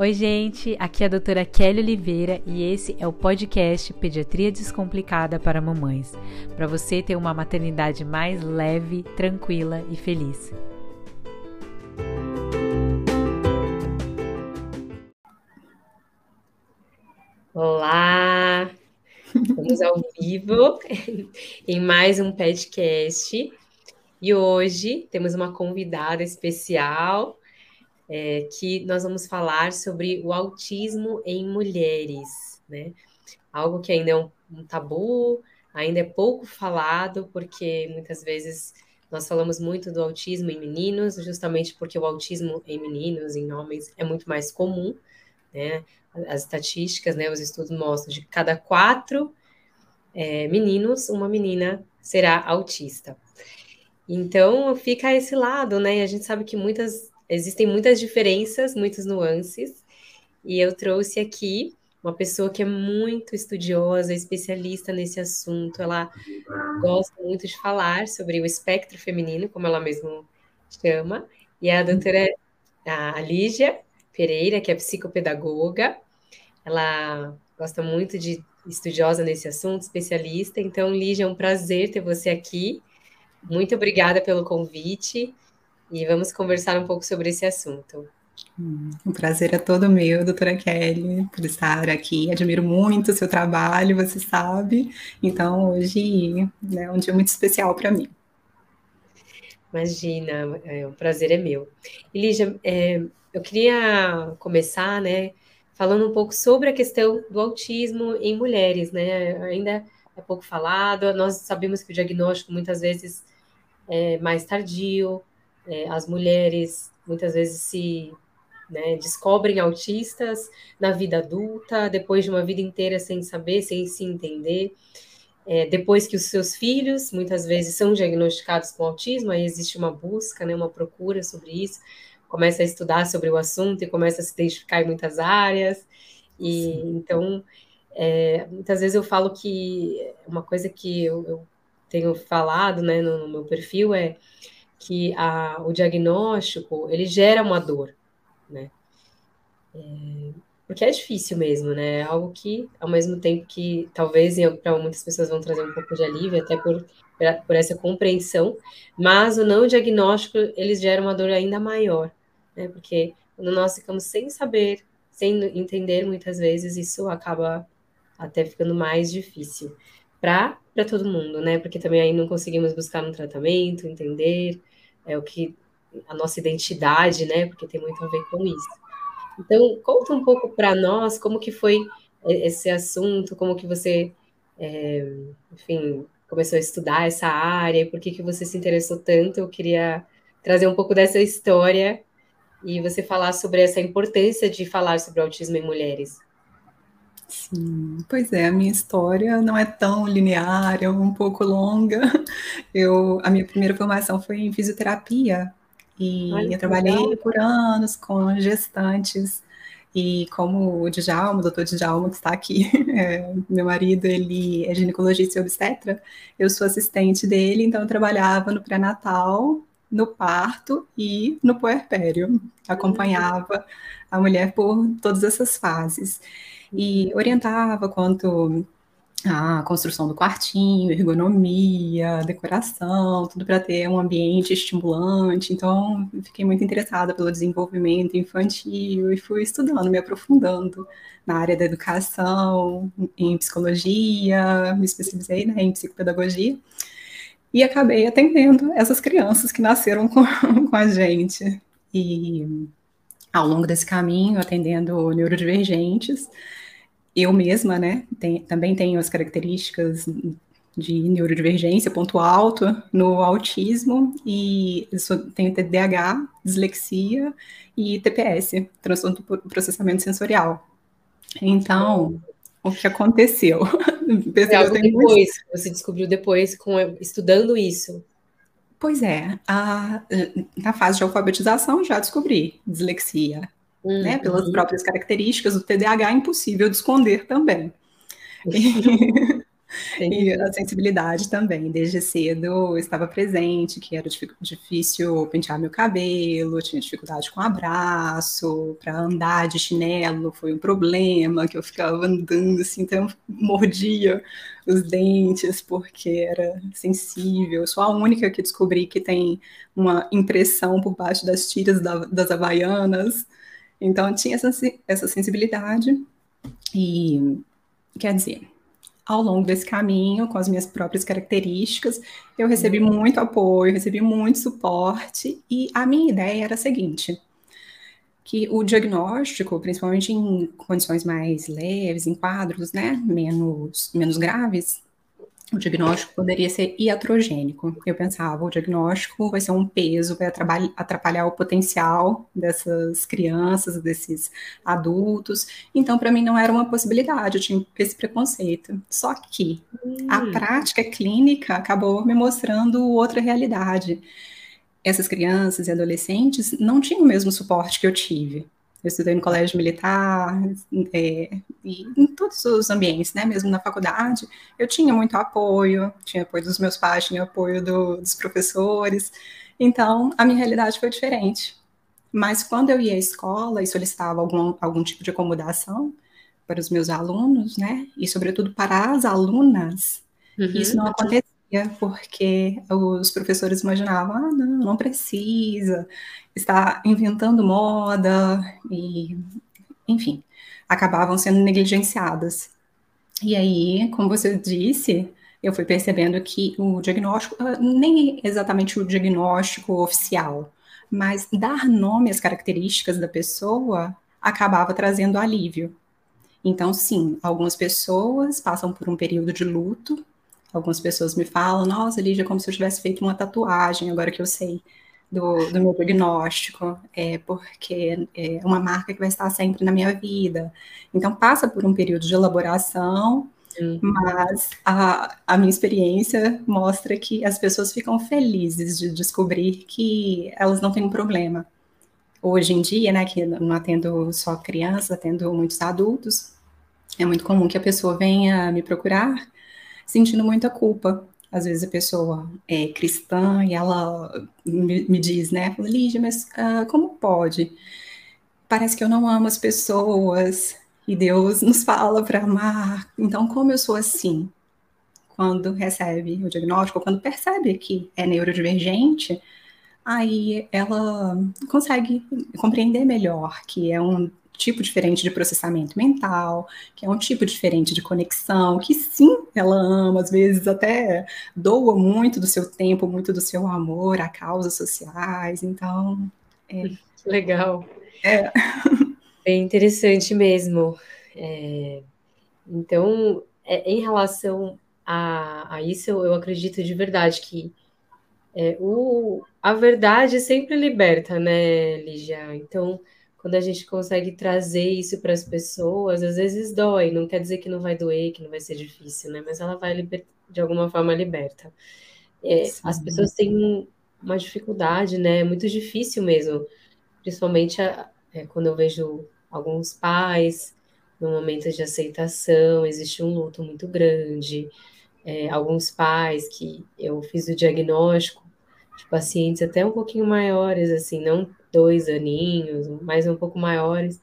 Oi, gente, aqui é a doutora Kelly Oliveira e esse é o podcast Pediatria Descomplicada para Mamães, para você ter uma maternidade mais leve, tranquila e feliz. Olá! Estamos ao vivo em mais um podcast e hoje temos uma convidada especial é, que nós vamos falar sobre o autismo em mulheres, né? Algo que ainda é um, um tabu, ainda é pouco falado, porque muitas vezes nós falamos muito do autismo em meninos, justamente porque o autismo em meninos, em homens, é muito mais comum, né? As estatísticas, né, os estudos mostram de cada quatro é, meninos, uma menina será autista. Então fica esse lado, né? E a gente sabe que muitas existem muitas diferenças, muitas nuances, e eu trouxe aqui uma pessoa que é muito estudiosa, especialista nesse assunto. Ela gosta muito de falar sobre o espectro feminino, como ela mesma chama, e é a doutora a Lígia Pereira, que é psicopedagoga. Ela gosta muito de estudiosa nesse assunto, especialista. Então, Lígia, é um prazer ter você aqui. Muito obrigada pelo convite e vamos conversar um pouco sobre esse assunto. Hum, o prazer é todo meu, doutora Kelly, por estar aqui. Admiro muito o seu trabalho, você sabe. Então, hoje né, é um dia muito especial para mim. Imagina, é, o prazer é meu. Elígia, é, eu queria começar, né, falando um pouco sobre a questão do autismo em mulheres, né? Ainda é pouco falado, nós sabemos que o diagnóstico muitas vezes é mais tardio, é, as mulheres muitas vezes se né, descobrem autistas na vida adulta, depois de uma vida inteira sem saber, sem se entender. É, depois que os seus filhos muitas vezes são diagnosticados com autismo, aí existe uma busca, né, uma procura sobre isso, começa a estudar sobre o assunto e começa a se identificar em muitas áreas. E Sim. então, é, muitas vezes eu falo que uma coisa que eu, eu tenho falado né, no, no meu perfil é que a, o diagnóstico ele gera uma dor, né? É, porque é difícil mesmo, né? É algo que, ao mesmo tempo que talvez para muitas pessoas vão trazer um pouco de alívio, até por, por essa compreensão, mas o não diagnóstico eles geram uma dor ainda maior, né? Porque quando nós ficamos sem saber, sem entender muitas vezes, isso acaba até ficando mais difícil para todo mundo, né? Porque também aí não conseguimos buscar um tratamento, entender, é o que a nossa identidade, né? Porque tem muito a ver com isso. Então, conta um pouco para nós como que foi esse assunto, como que você, é, enfim, começou a estudar essa área, por que que você se interessou tanto? Eu queria trazer um pouco dessa história e você falar sobre essa importância de falar sobre autismo em mulheres. Sim, pois é, a minha história não é tão linear, é um pouco longa. Eu, a minha primeira formação foi em fisioterapia e eu trabalhei legal. por anos com gestantes e como o Djalma, o doutor Djalma, que está aqui, é, meu marido, ele é ginecologista e obstetra, eu sou assistente dele, então eu trabalhava no pré-natal, no parto e no puerpério. Acompanhava a mulher por todas essas fases e orientava quanto à construção do quartinho, ergonomia, decoração, tudo para ter um ambiente estimulante. Então, fiquei muito interessada pelo desenvolvimento infantil e fui estudando, me aprofundando na área da educação, em psicologia, me especializei né, em psicopedagogia e acabei atendendo essas crianças que nasceram com, com a gente. E ao longo desse caminho, atendendo neurodivergentes, eu mesma, né, tem, também tenho as características de neurodivergência, ponto alto, no autismo, e tenho TDAH, dislexia e TPS, transtorno do processamento sensorial. Então, o que aconteceu? É algo depois, você descobriu depois com, estudando isso. Pois é, a, na fase de alfabetização já descobri dislexia, uhum. né? Pelas uhum. próprias características do TDAH, é impossível de esconder também. E a sensibilidade também, desde cedo estava presente, que era difícil pentear meu cabelo, tinha dificuldade com abraço, para andar de chinelo foi um problema, que eu ficava andando assim, então mordia os dentes porque era sensível. Eu sou a única que descobri que tem uma impressão por baixo das tiras da, das havaianas, então tinha essa, essa sensibilidade. E quer dizer ao longo desse caminho, com as minhas próprias características, eu recebi uhum. muito apoio, recebi muito suporte, e a minha ideia era a seguinte: que o diagnóstico, principalmente em condições mais leves, em quadros né, menos, menos graves, o diagnóstico poderia ser iatrogênico. Eu pensava, o diagnóstico vai ser um peso, vai atrapalhar o potencial dessas crianças, desses adultos. Então, para mim, não era uma possibilidade, eu tinha esse preconceito. Só que hum. a prática clínica acabou me mostrando outra realidade. Essas crianças e adolescentes não tinham o mesmo suporte que eu tive. Eu estudei no colégio militar, é, e em todos os ambientes, né? Mesmo na faculdade, eu tinha muito apoio, tinha apoio dos meus pais, tinha apoio do, dos professores. Então, a minha realidade foi diferente. Mas quando eu ia à escola e solicitava algum, algum tipo de acomodação para os meus alunos, né? E sobretudo para as alunas, uhum. isso não acontecia porque os professores imaginavam, ah, não, não precisa, está inventando moda, e, enfim, acabavam sendo negligenciadas. E aí, como você disse, eu fui percebendo que o diagnóstico, ah, nem exatamente o diagnóstico oficial, mas dar nome às características da pessoa acabava trazendo alívio. Então, sim, algumas pessoas passam por um período de luto Algumas pessoas me falam, nossa, Lígia, como se eu tivesse feito uma tatuagem, agora que eu sei do, do meu diagnóstico, é porque é uma marca que vai estar sempre na minha vida. Então, passa por um período de elaboração, mas a, a minha experiência mostra que as pessoas ficam felizes de descobrir que elas não têm um problema. Hoje em dia, né, que não atendo só crianças, atendo muitos adultos, é muito comum que a pessoa venha me procurar sentindo muita culpa. Às vezes a pessoa é cristã e ela me, me diz, né? Fala, Lígia, mas uh, como pode? Parece que eu não amo as pessoas e Deus nos fala para amar. Então, como eu sou assim? Quando recebe o diagnóstico, quando percebe que é neurodivergente, aí ela consegue compreender melhor que é um tipo diferente de processamento mental, que é um tipo diferente de conexão, que sim, ela ama, às vezes até doa muito do seu tempo, muito do seu amor a causas sociais, então... É... Legal. É. É interessante mesmo. É... Então, é, em relação a, a, isso, eu, eu acredito de verdade que é, o, a verdade sempre liberta, né, Lígia? Então, quando a gente consegue trazer isso para as pessoas, às vezes dói, não quer dizer que não vai doer, que não vai ser difícil, né? Mas ela vai de alguma forma liberta. É, as pessoas têm uma dificuldade, né? É muito difícil mesmo, principalmente é, quando eu vejo alguns pais no momento de aceitação, existe um luto muito grande. É, alguns pais que eu fiz o diagnóstico de pacientes até um pouquinho maiores, assim, não dois aninhos, mais um pouco maiores,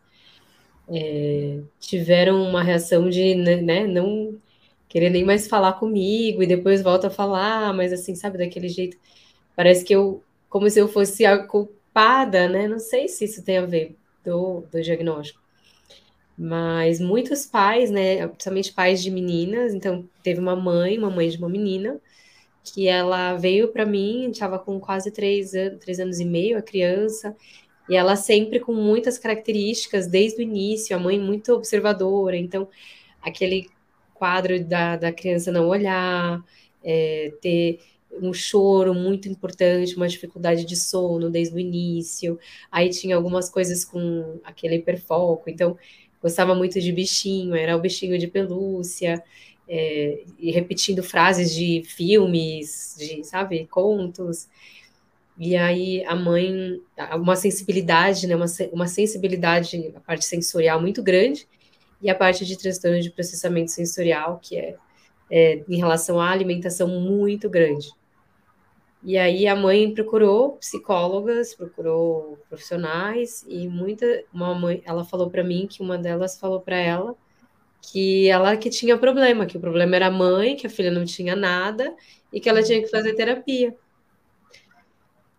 é, tiveram uma reação de né, né, não querer nem mais falar comigo e depois volta a falar, mas assim, sabe, daquele jeito, parece que eu, como se eu fosse a culpada, né? Não sei se isso tem a ver do, do diagnóstico. Mas muitos pais, né, principalmente pais de meninas, então teve uma mãe, uma mãe de uma menina, que ela veio para mim, estava com quase três anos, três anos e meio, a criança, e ela sempre com muitas características desde o início, a mãe muito observadora, então aquele quadro da, da criança não olhar, é, ter um choro muito importante, uma dificuldade de sono desde o início, aí tinha algumas coisas com aquele hiperfoco, então gostava muito de bichinho, era o bichinho de pelúcia, é, e repetindo frases de filmes, de, sabe, contos. E aí a mãe, uma sensibilidade, né, uma, uma sensibilidade, a parte sensorial muito grande, e a parte de transtorno de processamento sensorial, que é é, em relação à alimentação muito grande. E aí a mãe procurou psicólogas, procurou profissionais e muita uma mãe, ela falou para mim que uma delas falou para ela que ela que tinha problema, que o problema era a mãe, que a filha não tinha nada e que ela tinha que fazer terapia.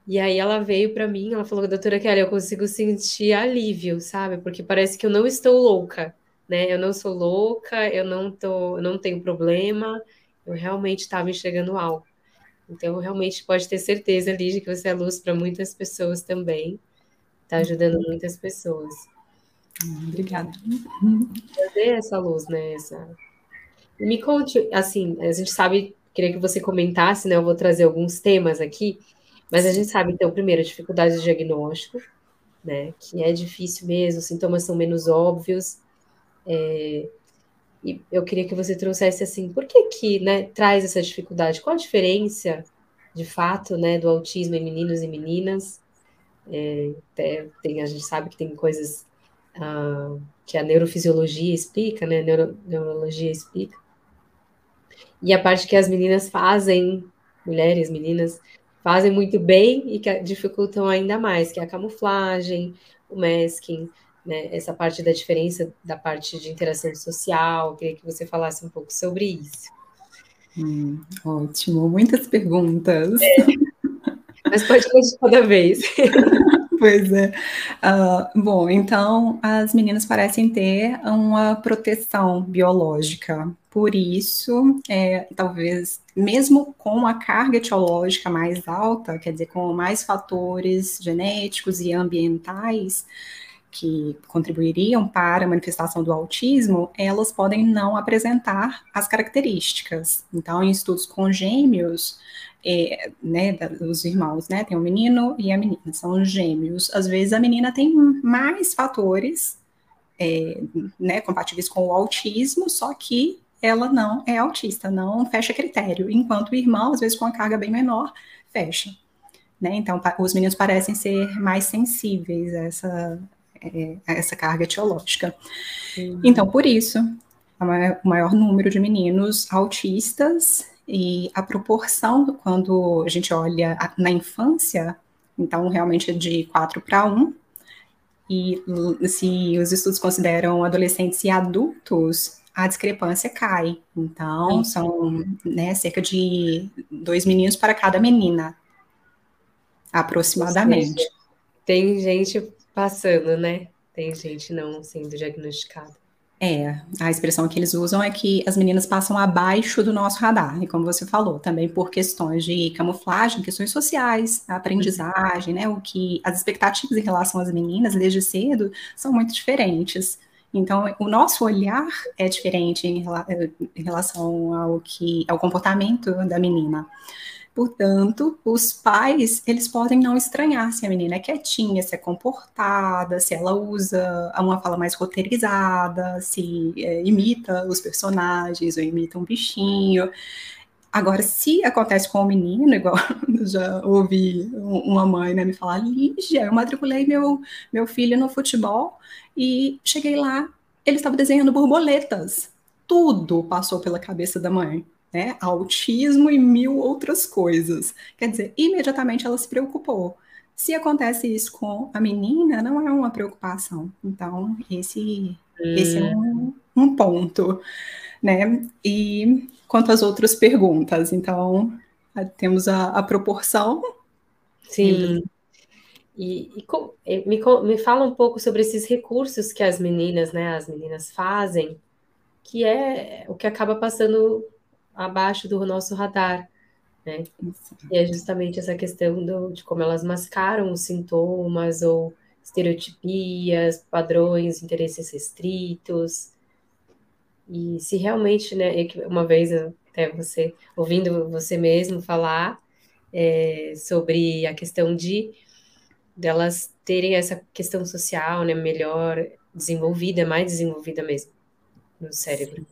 E aí ela veio para mim, ela falou, doutora Kelly, eu consigo sentir alívio, sabe? Porque parece que eu não estou louca, né? Eu não sou louca, eu não tô, não tenho problema, eu realmente estava enxergando algo. Então, realmente pode ter certeza, Lígia, que você é luz para muitas pessoas também. Está ajudando muitas pessoas. Obrigada. Trazer essa luz, né? Essa... Me conte, assim, a gente sabe, queria que você comentasse, né? Eu vou trazer alguns temas aqui, mas a gente sabe, então, primeiro, dificuldade de diagnóstico, né? Que é difícil mesmo, os sintomas são menos óbvios. É, e eu queria que você trouxesse assim, por que que, né, traz essa dificuldade? Qual a diferença, de fato, né, do autismo em meninos e meninas? É, tem, a gente sabe que tem coisas que a neurofisiologia explica, né, a neuro, neurologia explica. E a parte que as meninas fazem, mulheres, meninas, fazem muito bem e que dificultam ainda mais, que é a camuflagem, o masking, né, essa parte da diferença da parte de interação social. queria que você falasse um pouco sobre isso. Hum, ótimo, muitas perguntas. É. Mas pode ir de cada vez. Pois é. Uh, bom, então as meninas parecem ter uma proteção biológica. Por isso, é, talvez, mesmo com a carga etiológica mais alta, quer dizer, com mais fatores genéticos e ambientais, que contribuiriam para a manifestação do autismo, elas podem não apresentar as características. Então, em estudos com gêmeos, é, né, os irmãos, né, tem o um menino e a menina, são gêmeos. Às vezes a menina tem mais fatores, é, né, compatíveis com o autismo, só que ela não é autista, não fecha critério, enquanto o irmão, às vezes com a carga bem menor, fecha. Né? Então, os meninos parecem ser mais sensíveis a essa, é, essa carga etiológica. Uhum. Então, por isso, o maior número de meninos autistas e a proporção, quando a gente olha na infância, então realmente é de 4 para 1, e se os estudos consideram adolescentes e adultos, a discrepância cai. Então, são né, cerca de dois meninos para cada menina, aproximadamente. Tem gente passando, né? Tem gente não sendo diagnosticada. É, a expressão que eles usam é que as meninas passam abaixo do nosso radar, e como você falou, também por questões de camuflagem, questões sociais, aprendizagem, né? O que as expectativas em relação às meninas desde cedo são muito diferentes. Então, o nosso olhar é diferente em, em relação ao que ao comportamento da menina. Portanto, os pais, eles podem não estranhar se a menina é quietinha, se é comportada, se ela usa uma fala mais roteirizada, se é, imita os personagens ou imita um bichinho. Agora, se acontece com o menino, igual já ouvi uma mãe né, me falar, Lígia, eu matriculei meu, meu filho no futebol e cheguei lá, ele estava desenhando borboletas. Tudo passou pela cabeça da mãe né? Autismo e mil outras coisas. Quer dizer, imediatamente ela se preocupou. Se acontece isso com a menina, não é uma preocupação. Então, esse, hum. esse é um, um, ponto, né? E quanto às outras perguntas, então, temos a, a proporção. Sim. E, e me, me fala um pouco sobre esses recursos que as meninas, né, as meninas fazem, que é o que acaba passando abaixo do nosso radar. Né? E é justamente essa questão do, de como elas mascaram os sintomas ou estereotipias, padrões, interesses restritos. E se realmente, né, uma vez até você, ouvindo você mesmo falar é, sobre a questão de delas terem essa questão social, né, melhor desenvolvida, mais desenvolvida mesmo no cérebro.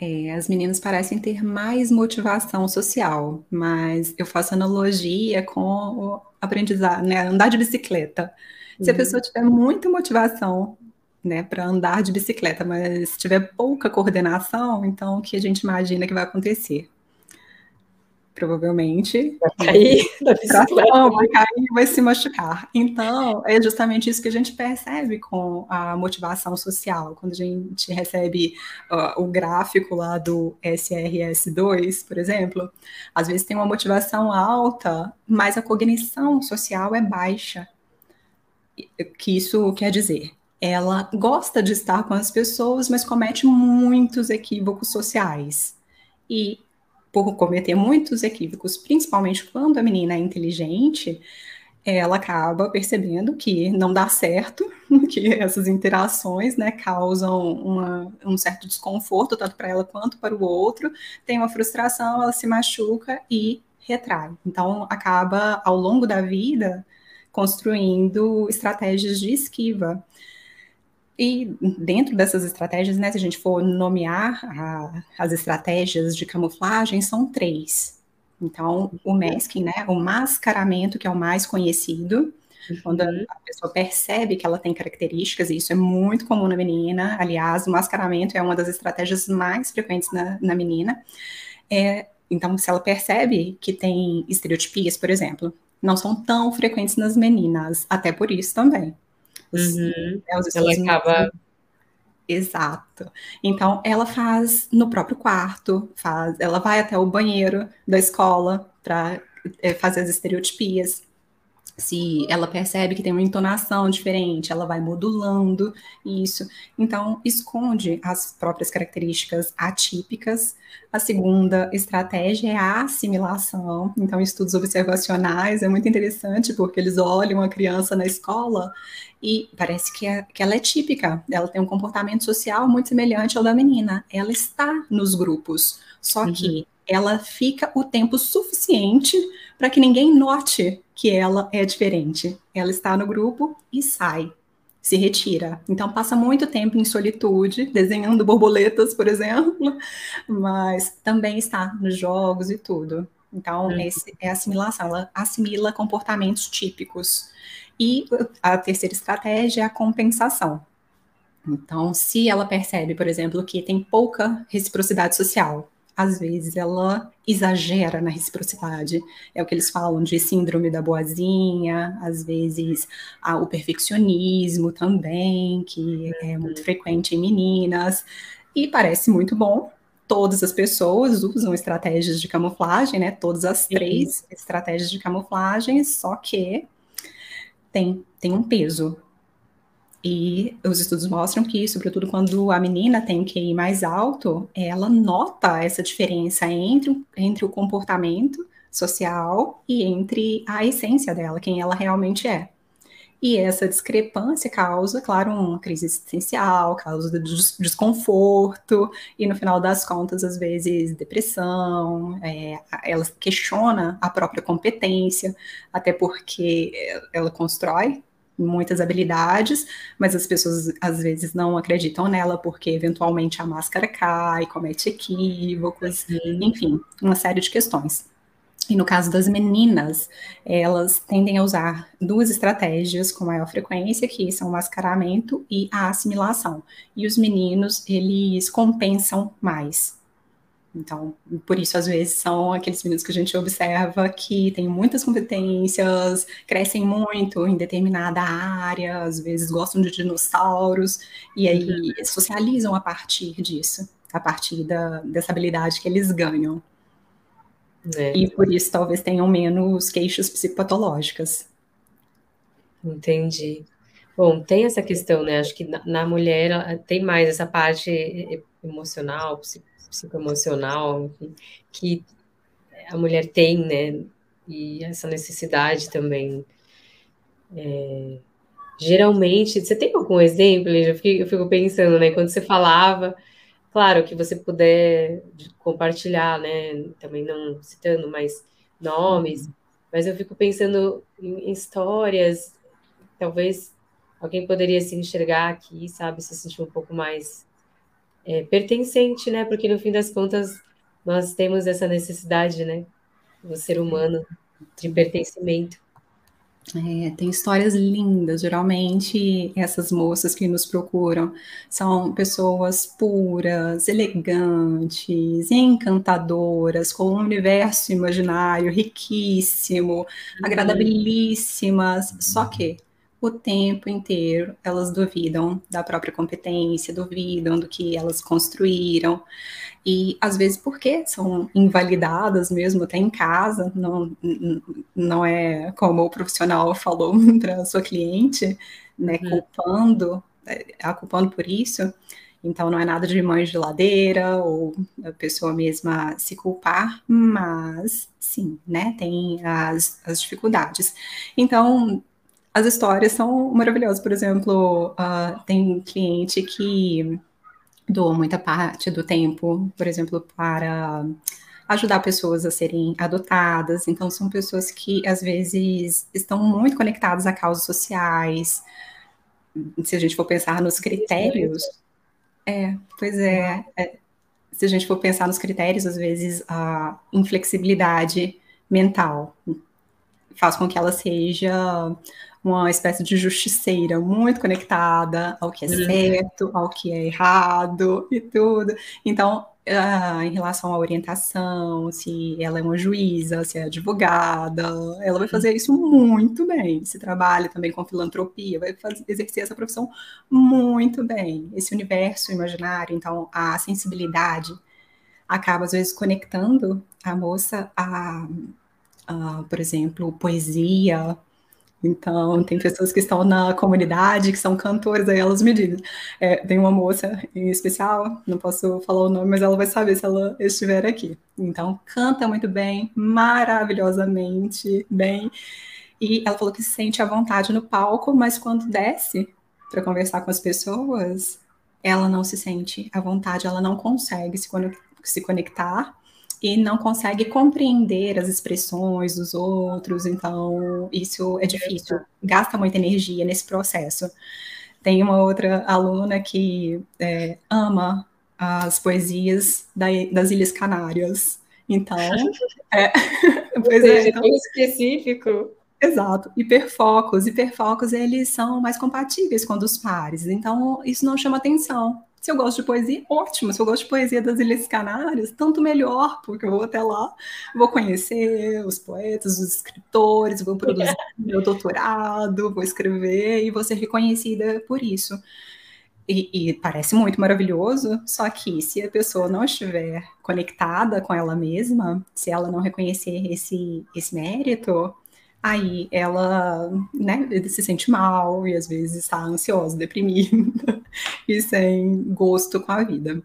É, as meninas parecem ter mais motivação social, mas eu faço analogia com o aprendizado, né? Andar de bicicleta. Se a uhum. pessoa tiver muita motivação né, para andar de bicicleta, mas se tiver pouca coordenação, então o que a gente imagina que vai acontecer? Provavelmente. Vai cair da bicicleta. vai cair vai se machucar. Então, é justamente isso que a gente percebe com a motivação social. Quando a gente recebe uh, o gráfico lá do SRS2, por exemplo, às vezes tem uma motivação alta, mas a cognição social é baixa. O que isso quer dizer? Ela gosta de estar com as pessoas, mas comete muitos equívocos sociais. E por cometer muitos equívocos, principalmente quando a menina é inteligente, ela acaba percebendo que não dá certo, que essas interações né, causam uma, um certo desconforto, tanto para ela quanto para o outro, tem uma frustração, ela se machuca e retrai. Então, acaba, ao longo da vida, construindo estratégias de esquiva. E dentro dessas estratégias, né, se a gente for nomear a, as estratégias de camuflagem, são três. Então, o masking, né, o mascaramento, que é o mais conhecido, quando uhum. a pessoa percebe que ela tem características, e isso é muito comum na menina. Aliás, o mascaramento é uma das estratégias mais frequentes na, na menina. É, então, se ela percebe que tem estereotipias, por exemplo, não são tão frequentes nas meninas, até por isso também. Uhum. Né, ela acaba. Exato. Então, ela faz no próprio quarto, faz, ela vai até o banheiro da escola para é, fazer as estereotipias se ela percebe que tem uma entonação diferente, ela vai modulando isso. Então, esconde as próprias características atípicas. A segunda estratégia é a assimilação. Então, estudos observacionais é muito interessante, porque eles olham a criança na escola e parece que, é, que ela é típica, ela tem um comportamento social muito semelhante ao da menina. Ela está nos grupos, só uhum. que ela fica o tempo suficiente para que ninguém note que ela é diferente. Ela está no grupo e sai, se retira. Então passa muito tempo em solitude, desenhando borboletas, por exemplo, mas também está nos jogos e tudo. Então, hum. esse é a assimilação, ela assimila comportamentos típicos. E a terceira estratégia é a compensação. Então, se ela percebe, por exemplo, que tem pouca reciprocidade social, às vezes ela exagera na reciprocidade. É o que eles falam de síndrome da boazinha, às vezes o perfeccionismo também, que é muito frequente em meninas, e parece muito bom. Todas as pessoas usam estratégias de camuflagem, né? Todas as três estratégias de camuflagem, só que tem, tem um peso. E os estudos mostram que, sobretudo quando a menina tem um QI mais alto, ela nota essa diferença entre, entre o comportamento social e entre a essência dela, quem ela realmente é. E essa discrepância causa, claro, uma crise existencial, causa desconforto, e no final das contas, às vezes, depressão, é, ela questiona a própria competência, até porque ela constrói muitas habilidades, mas as pessoas às vezes não acreditam nela porque eventualmente a máscara cai, comete equívocos, uhum. enfim, uma série de questões. E no caso das meninas, elas tendem a usar duas estratégias com maior frequência, que são o mascaramento e a assimilação. E os meninos, eles compensam mais. Então, por isso, às vezes, são aqueles meninos que a gente observa que têm muitas competências, crescem muito em determinada área, às vezes gostam de dinossauros, e aí uhum. socializam a partir disso, a partir da, dessa habilidade que eles ganham. É. E por isso, talvez tenham menos queixas psicopatológicas. Entendi. Bom, tem essa questão, né? Acho que na, na mulher tem mais essa parte emocional, psicológica psicoemocional que a mulher tem, né? E essa necessidade também. É, geralmente, você tem algum exemplo? Eu fico, eu fico pensando, né? Quando você falava, claro que você puder compartilhar, né? Também não citando mais nomes, mas eu fico pensando em, em histórias, talvez alguém poderia se enxergar aqui, sabe, se sentir um pouco mais é, pertencente, né? Porque no fim das contas nós temos essa necessidade, né? O ser humano de pertencimento. É, tem histórias lindas. Geralmente, essas moças que nos procuram são pessoas puras, elegantes, encantadoras, com um universo imaginário riquíssimo, uhum. agradabilíssimas. Só que o tempo inteiro elas duvidam da própria competência, duvidam do que elas construíram. E às vezes porque são invalidadas mesmo até em casa, não, não é como o profissional falou para a sua cliente, né, uhum. culpando, é, a culpando por isso. Então não é nada de mãe de geladeira ou a pessoa mesma se culpar, mas sim, né, tem as, as dificuldades. Então as histórias são maravilhosas. Por exemplo, uh, tem um cliente que doa muita parte do tempo, por exemplo, para ajudar pessoas a serem adotadas. Então, são pessoas que às vezes estão muito conectadas a causas sociais. Se a gente for pensar nos critérios. É, pois é, é. Se a gente for pensar nos critérios, às vezes a inflexibilidade mental faz com que ela seja uma espécie de justiceira muito conectada ao que é uhum. certo, ao que é errado e tudo. Então, uh, em relação à orientação, se ela é uma juíza, se é advogada, ela vai fazer isso muito bem. Se trabalha também com filantropia, vai fazer, exercer essa profissão muito bem. Esse universo imaginário, então, a sensibilidade acaba, às vezes, conectando a moça a, a por exemplo, poesia, então, tem pessoas que estão na comunidade, que são cantores, aí elas me dizem. É, tem uma moça em especial, não posso falar o nome, mas ela vai saber se ela estiver aqui. Então, canta muito bem, maravilhosamente bem. E ela falou que se sente à vontade no palco, mas quando desce para conversar com as pessoas, ela não se sente à vontade, ela não consegue se conectar e não consegue compreender as expressões dos outros, então isso é difícil, gasta muita energia nesse processo. Tem uma outra aluna que é, ama as poesias da, das Ilhas Canárias, então, é, pois é, então, específico. Exato. Hiperfocos. Hiperfocos, eles são mais compatíveis com os pares. Então, isso não chama atenção. Se eu gosto de poesia, ótimo. Se eu gosto de poesia das Ilhas Canárias, tanto melhor, porque eu vou até lá, vou conhecer os poetas, os escritores, vou produzir meu doutorado, vou escrever e vou ser reconhecida por isso. E, e, parece muito maravilhoso, só que se a pessoa não estiver conectada com ela mesma, se ela não reconhecer esse, esse mérito, aí ela né, se sente mal e às vezes está ansiosa, deprimida e sem gosto com a vida.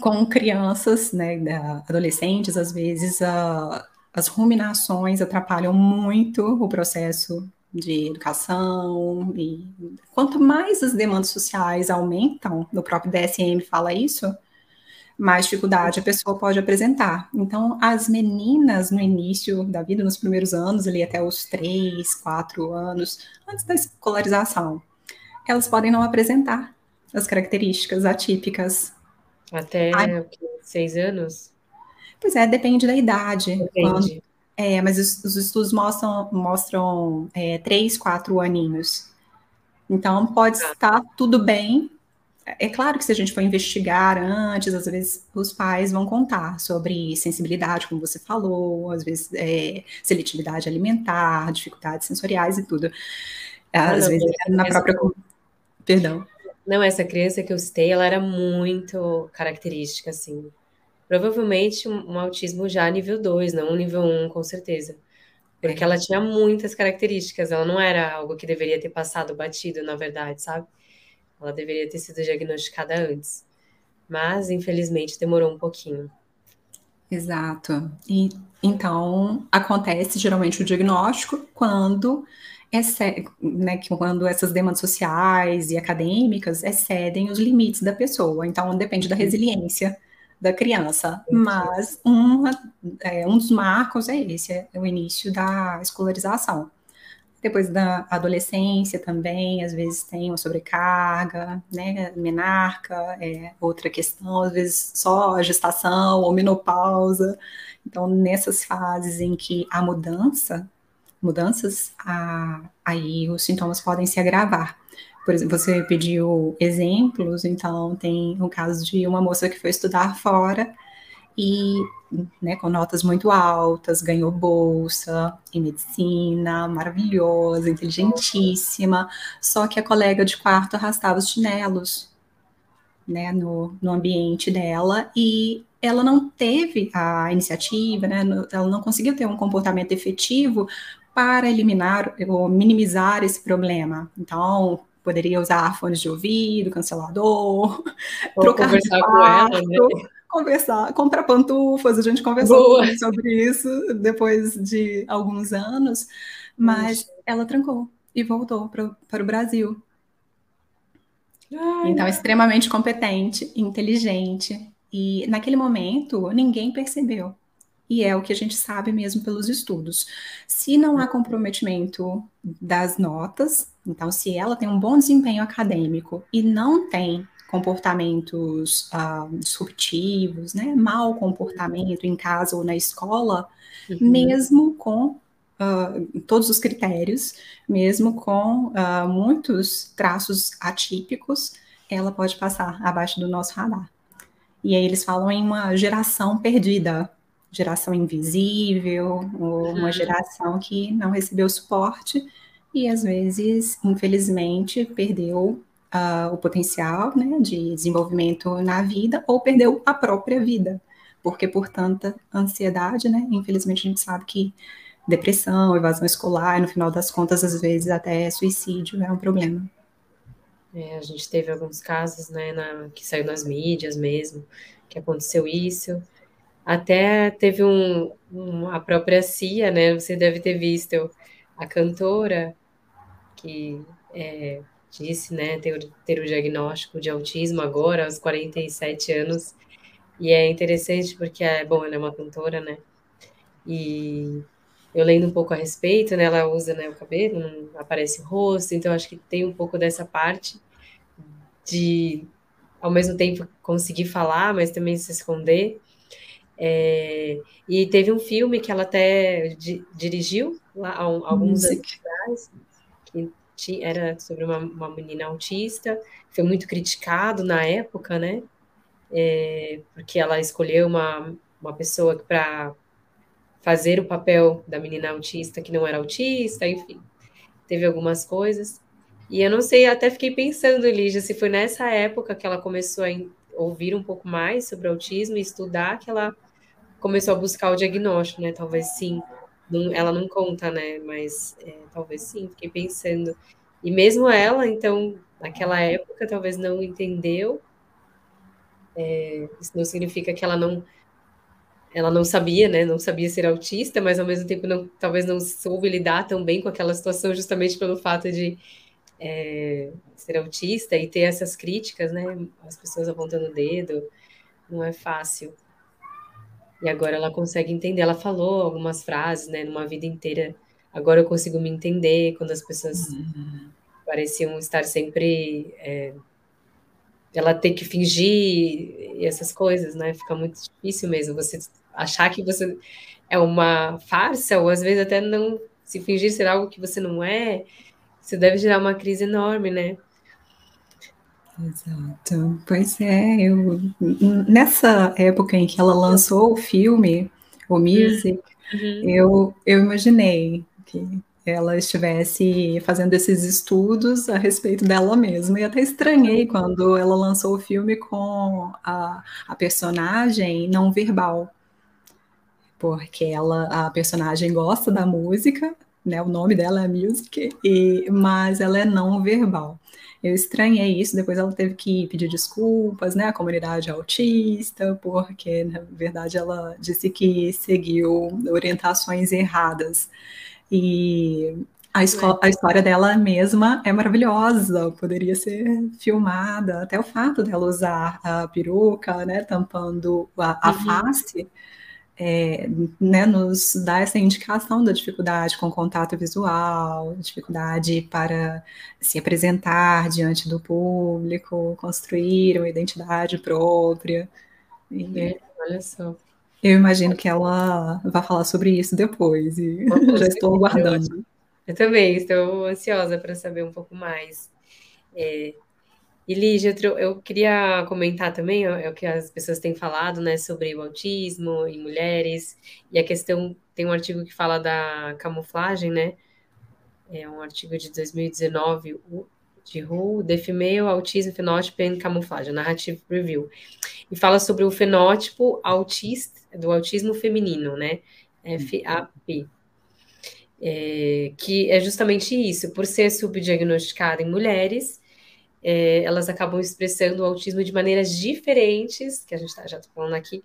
Com crianças, né, adolescentes, às vezes a, as ruminações atrapalham muito o processo de educação e quanto mais as demandas sociais aumentam, no próprio DSM fala isso, mais dificuldade a pessoa pode apresentar. Então, as meninas no início da vida, nos primeiros anos, ali até os três, quatro anos, antes da escolarização, elas podem não apresentar as características atípicas. Até Ai, seis anos? Pois é, depende da idade. Depende. Quando, é, mas os, os, estudos mostram, mostram é, três, quatro aninhos. Então, pode ah. estar tudo bem é claro que se a gente for investigar antes, às vezes os pais vão contar sobre sensibilidade, como você falou, às vezes é, seletividade alimentar, dificuldades sensoriais e tudo. Às não, vezes não, na própria. Perdão. Não, essa criança que eu citei, ela era muito característica, assim. Provavelmente um, um autismo já nível 2, não um nível 1, um, com certeza. Porque é. ela tinha muitas características, ela não era algo que deveria ter passado batido, na verdade, sabe? Ela deveria ter sido diagnosticada antes. Mas, infelizmente, demorou um pouquinho. Exato. E então acontece geralmente o diagnóstico quando excede, né, quando essas demandas sociais e acadêmicas excedem os limites da pessoa. Então depende da resiliência da criança. Mas um, é, um dos marcos é esse, é o início da escolarização. Depois da adolescência também, às vezes tem uma sobrecarga, né? Menarca é outra questão, às vezes só a gestação ou menopausa. Então, nessas fases em que a mudança mudanças, aí os sintomas podem se agravar. Por exemplo, você pediu exemplos, então tem o caso de uma moça que foi estudar fora e né, com notas muito altas, ganhou bolsa em medicina, maravilhosa, inteligentíssima, só que a colega de quarto arrastava os chinelos né, no, no ambiente dela e ela não teve a iniciativa, né, ela não conseguiu ter um comportamento efetivo para eliminar ou minimizar esse problema. Então, poderia usar fones de ouvido, cancelador, Ou trocar conversar de quarto, com ela, né? Conversar, comprar pantufas, a gente conversou sobre isso depois de alguns anos, mas ela trancou e voltou pra, para o Brasil. Ai, então, extremamente competente, inteligente, e naquele momento ninguém percebeu. E é o que a gente sabe mesmo pelos estudos. Se não há comprometimento das notas, então se ela tem um bom desempenho acadêmico e não tem comportamentos uh, disruptivos, né, mau comportamento em casa ou na escola, uhum. mesmo com uh, todos os critérios, mesmo com uh, muitos traços atípicos, ela pode passar abaixo do nosso radar. E aí eles falam em uma geração perdida, geração invisível, ou uma uhum. geração que não recebeu suporte e às vezes, infelizmente, perdeu uh, o potencial né, de desenvolvimento na vida ou perdeu a própria vida, porque por tanta ansiedade, né, infelizmente a gente sabe que depressão, evasão escolar, no final das contas, às vezes até suicídio é um problema. É, a gente teve alguns casos, né, na, que saiu nas mídias mesmo, que aconteceu isso. Até teve um, um, a própria Cia, né, você deve ter visto, a cantora que é, disse, né, ter, ter o diagnóstico de autismo agora, aos 47 anos, e é interessante porque, é, bom, ela é uma cantora, né, e eu lendo um pouco a respeito, né, ela usa, né, o cabelo, não aparece o rosto, então acho que tem um pouco dessa parte de, ao mesmo tempo, conseguir falar, mas também se esconder, é, e teve um filme que ela até di, dirigiu lá há um, alguns anos atrás, era sobre uma, uma menina autista, foi muito criticado na época, né? É, porque ela escolheu uma, uma pessoa para fazer o papel da menina autista que não era autista, enfim, teve algumas coisas. E eu não sei, até fiquei pensando, Lígia, se foi nessa época que ela começou a ouvir um pouco mais sobre autismo e estudar que ela começou a buscar o diagnóstico, né? Talvez sim. Não, ela não conta, né? Mas é, talvez sim, fiquei pensando. E mesmo ela, então, naquela época, talvez não entendeu. É, isso não significa que ela não ela não sabia, né? Não sabia ser autista, mas ao mesmo tempo não, talvez não soube lidar tão bem com aquela situação, justamente pelo fato de é, ser autista e ter essas críticas, né? As pessoas apontando o dedo, não é fácil. E agora ela consegue entender. Ela falou algumas frases, né? Numa vida inteira. Agora eu consigo me entender quando as pessoas uhum. pareciam estar sempre. É, ela ter que fingir e essas coisas, né? Fica muito difícil mesmo você achar que você é uma farsa, ou às vezes até não se fingir ser algo que você não é. Isso deve gerar uma crise enorme, né? Exato. Pois é, eu, nessa época em que ela lançou o filme, o Music, uhum. eu, eu imaginei que ela estivesse fazendo esses estudos a respeito dela mesma. E até estranhei quando ela lançou o filme com a, a personagem não verbal. Porque ela, a personagem gosta da música, né? O nome dela é Music, e, mas ela é não verbal. Eu estranhei isso, depois ela teve que pedir desculpas, né, à comunidade autista, porque, na verdade, ela disse que seguiu orientações erradas. E a, escola, a, história dela mesma é maravilhosa, poderia ser filmada, até o fato dela usar a peruca, né, tampando a, a uhum. face, é, né, nos dá essa indicação da dificuldade com contato visual, dificuldade para se apresentar diante do público, construir uma identidade própria. E... Olha só. Eu imagino que ela vai falar sobre isso depois e já estou aguardando. Eu também estou ansiosa para saber um pouco mais. É, e Lígia, eu queria comentar também é o que as pessoas têm falado, né, sobre o autismo em mulheres e a questão tem um artigo que fala da camuflagem, né? É um artigo de 2019 de Who, The Female Autism Phenotype and Camouflage, Narrative Review, e fala sobre o fenótipo autista do autismo feminino, né? FAP. É, que é justamente isso, por ser subdiagnosticada em mulheres, é, elas acabam expressando o autismo de maneiras diferentes, que a gente tá, já está falando aqui,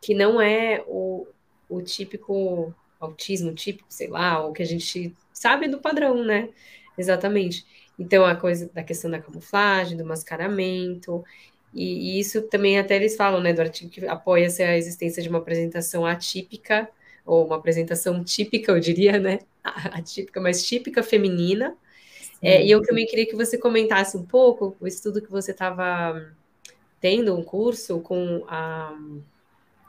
que não é o, o típico autismo típico, sei lá, o que a gente sabe do padrão, né? Exatamente. Então, a coisa da questão da camuflagem, do mascaramento, e, e isso também até eles falam, né, do artigo que apoia-se a existência de uma apresentação atípica, ou uma apresentação típica, eu diria, né? Atípica, mas típica feminina. É, e eu também queria que você comentasse um pouco o estudo que você estava tendo, um curso com a,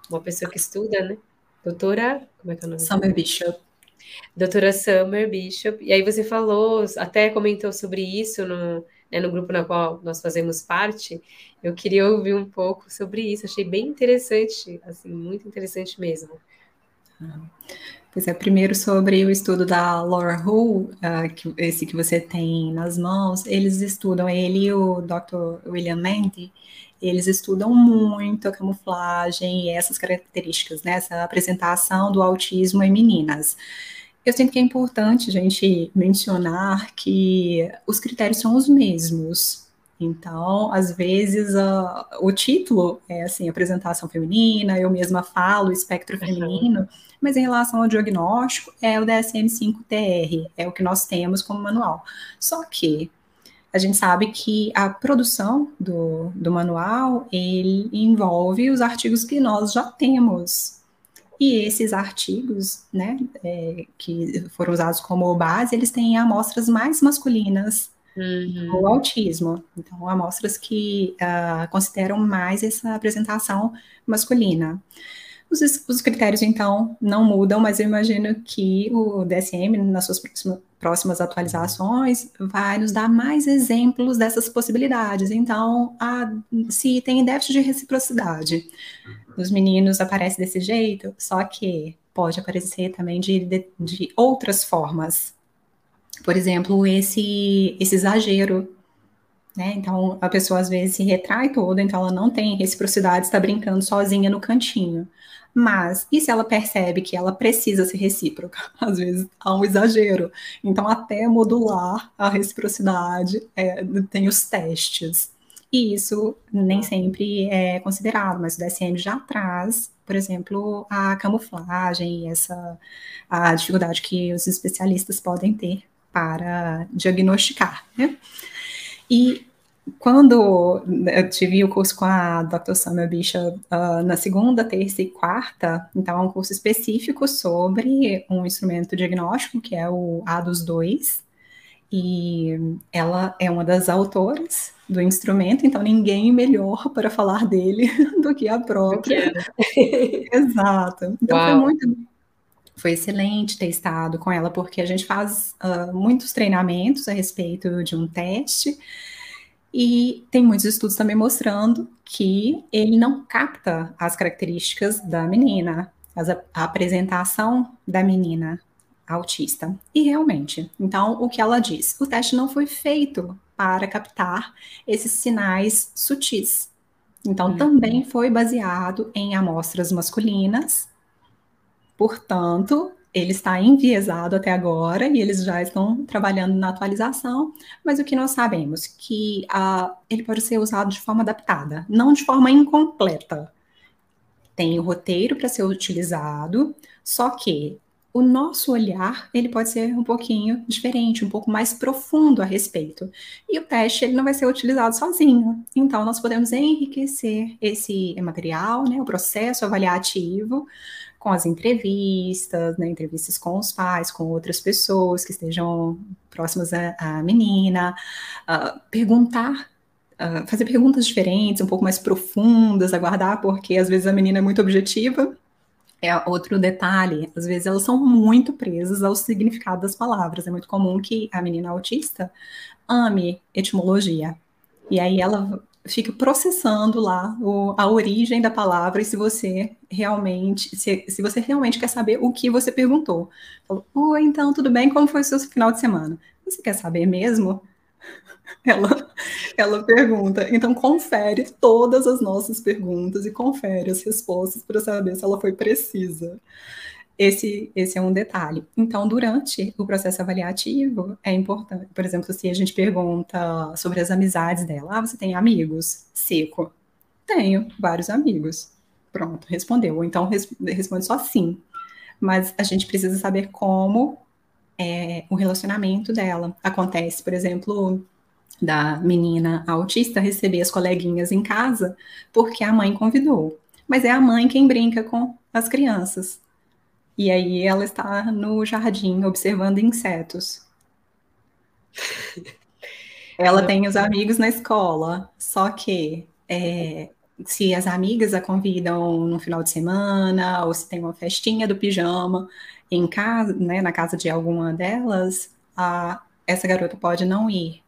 uma pessoa que estuda, né? Doutora, como é que é o nome? Summer Bishop. Doutora Summer Bishop. E aí você falou, até comentou sobre isso no, né, no grupo na qual nós fazemos parte. Eu queria ouvir um pouco sobre isso. Achei bem interessante, assim, muito interessante mesmo. Pois é, primeiro sobre o estudo da Laura Hull, uh, que, esse que você tem nas mãos, eles estudam, ele e o Dr. William Mandy, eles estudam muito a camuflagem e essas características, né, essa apresentação do autismo em meninas. Eu sinto que é importante a gente mencionar que os critérios são os mesmos. Então, às vezes, uh, o título é assim, apresentação feminina, eu mesma falo espectro feminino, uhum. Mas em relação ao diagnóstico, é o DSM-5-TR, é o que nós temos como manual. Só que a gente sabe que a produção do, do manual ele envolve os artigos que nós já temos. E esses artigos, né, é, que foram usados como base, eles têm amostras mais masculinas uhum. o autismo. Então, amostras que uh, consideram mais essa apresentação masculina. Os, os, critérios, então, não mudam, mas eu imagino que o DSM, nas suas próximas, próximas atualizações, vai nos dar mais exemplos dessas possibilidades. Então, a, se tem déficit de reciprocidade, nos meninos aparece desse jeito, só que pode aparecer também de, de, de outras formas. Por exemplo, esse, esse exagero né? Então, a pessoa às vezes se retrai toda, então ela não tem reciprocidade, está brincando sozinha no cantinho. Mas, e se ela percebe que ela precisa ser recíproca? Às vezes há um exagero. Então, até modular a reciprocidade, é, tem os testes. E isso nem sempre é considerado, mas o DSM já traz, por exemplo, a camuflagem e essa a dificuldade que os especialistas podem ter para diagnosticar, né? E quando eu tive o curso com a Dr. Summer Bishop uh, na segunda, terça e quarta, então é um curso específico sobre um instrumento diagnóstico, que é o ADUS-2, e ela é uma das autoras do instrumento, então ninguém melhor para falar dele do que a própria. Exato. Então Uau. foi muito foi excelente ter estado com ela, porque a gente faz uh, muitos treinamentos a respeito de um teste, e tem muitos estudos também mostrando que ele não capta as características da menina, a apresentação da menina autista. E realmente, então, o que ela diz? O teste não foi feito para captar esses sinais sutis. Então, uhum. também foi baseado em amostras masculinas. Portanto, ele está enviesado até agora e eles já estão trabalhando na atualização, mas o que nós sabemos que uh, ele pode ser usado de forma adaptada, não de forma incompleta. Tem o roteiro para ser utilizado, só que o nosso olhar ele pode ser um pouquinho diferente, um pouco mais profundo a respeito. E o teste ele não vai ser utilizado sozinho. Então nós podemos enriquecer esse material, né, o processo avaliativo, com as entrevistas, né, entrevistas com os pais, com outras pessoas que estejam próximas à, à menina, uh, perguntar, uh, fazer perguntas diferentes, um pouco mais profundas, aguardar, porque às vezes a menina é muito objetiva, é outro detalhe, às vezes elas são muito presas ao significado das palavras. É muito comum que a menina autista ame etimologia. E aí ela fica processando lá o, a origem da palavra e se você realmente, se, se você realmente quer saber o que você perguntou. Falou, então, tudo bem? Como foi o seu final de semana? Você quer saber mesmo? Ela, ela pergunta, então confere todas as nossas perguntas e confere as respostas para saber se ela foi precisa. Esse, esse é um detalhe. Então, durante o processo avaliativo, é importante, por exemplo, se a gente pergunta sobre as amizades dela, ah, você tem amigos? Seco. Tenho vários amigos. Pronto, respondeu. Ou então responde só sim. Mas a gente precisa saber como é, o relacionamento dela acontece. Por exemplo, da menina autista receber as coleguinhas em casa porque a mãe convidou. Mas é a mãe quem brinca com as crianças. E aí ela está no jardim observando insetos. Ela tem os amigos na escola, só que é, se as amigas a convidam no final de semana, ou se tem uma festinha do pijama em casa, né, na casa de alguma delas, a, essa garota pode não ir,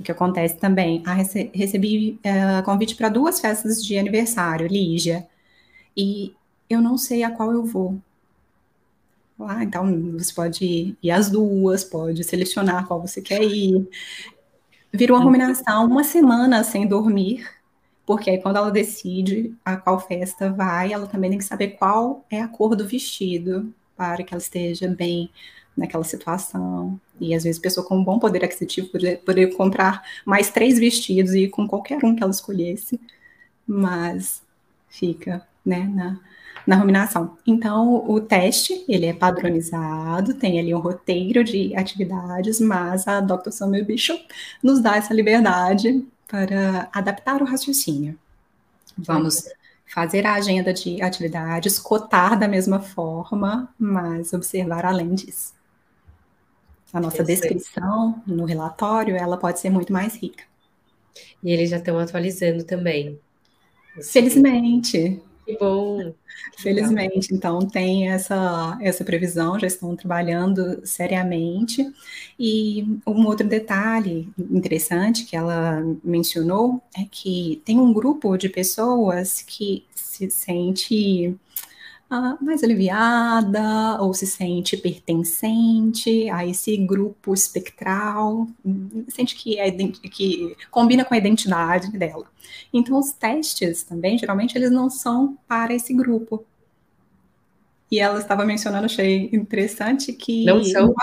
o que acontece também, ah, rece recebi uh, convite para duas festas de aniversário, Lígia, e eu não sei a qual eu vou. Ah, então você pode ir, às duas, pode selecionar qual você quer ir. Vira uma uhum. ruminação, uma semana sem dormir, porque aí quando ela decide a qual festa vai, ela também tem que saber qual é a cor do vestido, para que ela esteja bem naquela situação. E às vezes a pessoa com um bom poder aquisitivo poderia, poder comprar mais três vestidos e ir com qualquer um que ela escolhesse, mas fica né, na, na ruminação. Então, o teste, ele é padronizado, tem ali um roteiro de atividades, mas a Dr. Samuel Bishop nos dá essa liberdade para adaptar o raciocínio. Vamos fazer a agenda de atividades, cotar da mesma forma, mas observar além disso a nossa descrição no relatório, ela pode ser muito mais rica. E eles já estão atualizando também. Felizmente. Que bom. Felizmente, então tem essa, essa previsão, já estão trabalhando seriamente. E um outro detalhe interessante que ela mencionou é que tem um grupo de pessoas que se sente mais aliviada ou se sente pertencente a esse grupo espectral, sente que, é, que combina com a identidade dela. Então, os testes também, geralmente, eles não são para esse grupo. E ela estava mencionando, achei interessante que. Não são.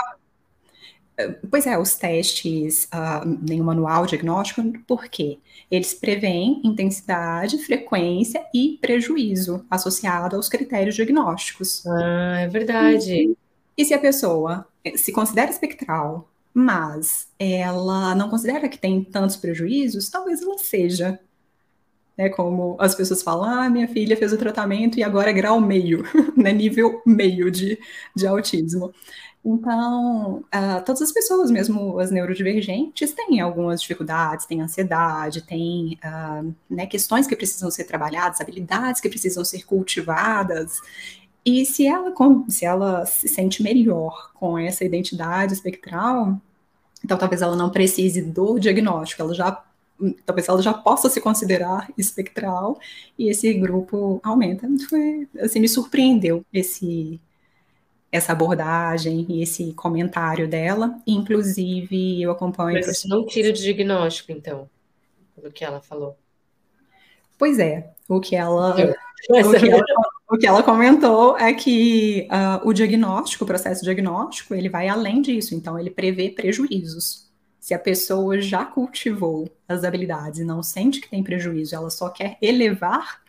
Pois é, os testes, uh, nem o manual diagnóstico, por quê? Eles preveem intensidade, frequência e prejuízo associado aos critérios diagnósticos. Ah, é verdade. E, e se a pessoa se considera espectral, mas ela não considera que tem tantos prejuízos, talvez ela seja. É como as pessoas falam, ah, minha filha fez o tratamento e agora é grau meio, né, nível meio de, de autismo. Então, uh, todas as pessoas, mesmo as neurodivergentes, têm algumas dificuldades, têm ansiedade, têm uh, né, questões que precisam ser trabalhadas, habilidades que precisam ser cultivadas. E se ela, se ela se sente melhor com essa identidade espectral, então talvez ela não precise do diagnóstico, ela já talvez ela já possa se considerar espectral e esse grupo aumenta. Foi, assim, me surpreendeu esse essa abordagem e esse comentário dela. Inclusive, eu acompanho. Mas isso não tira de diagnóstico, então, pelo que ela falou. Pois é, o que ela, o que ela, o que ela comentou é que uh, o diagnóstico, o processo diagnóstico, ele vai além disso, então ele prevê prejuízos. Se a pessoa já cultivou as habilidades e não sente que tem prejuízo, ela só quer elevar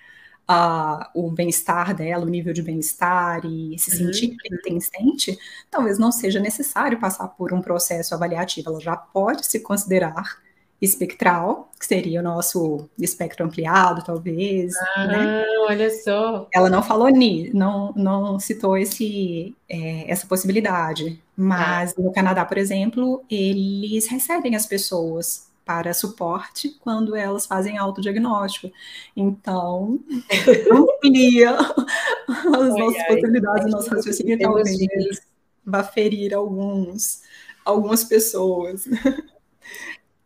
o bem-estar dela, o nível de bem-estar e se uhum. sentir pertencente, talvez não seja necessário passar por um processo avaliativo. Ela já pode se considerar espectral, que seria o nosso espectro ampliado, talvez. Ah, né? olha só. Ela não falou ni, não, não citou esse, é, essa possibilidade. Mas ah. no Canadá, por exemplo, eles recebem as pessoas para suporte quando elas fazem autodiagnóstico. Então, amplia as nossas possibilidades, o nosso raciocínio, talvez vá ferir alguns, algumas pessoas.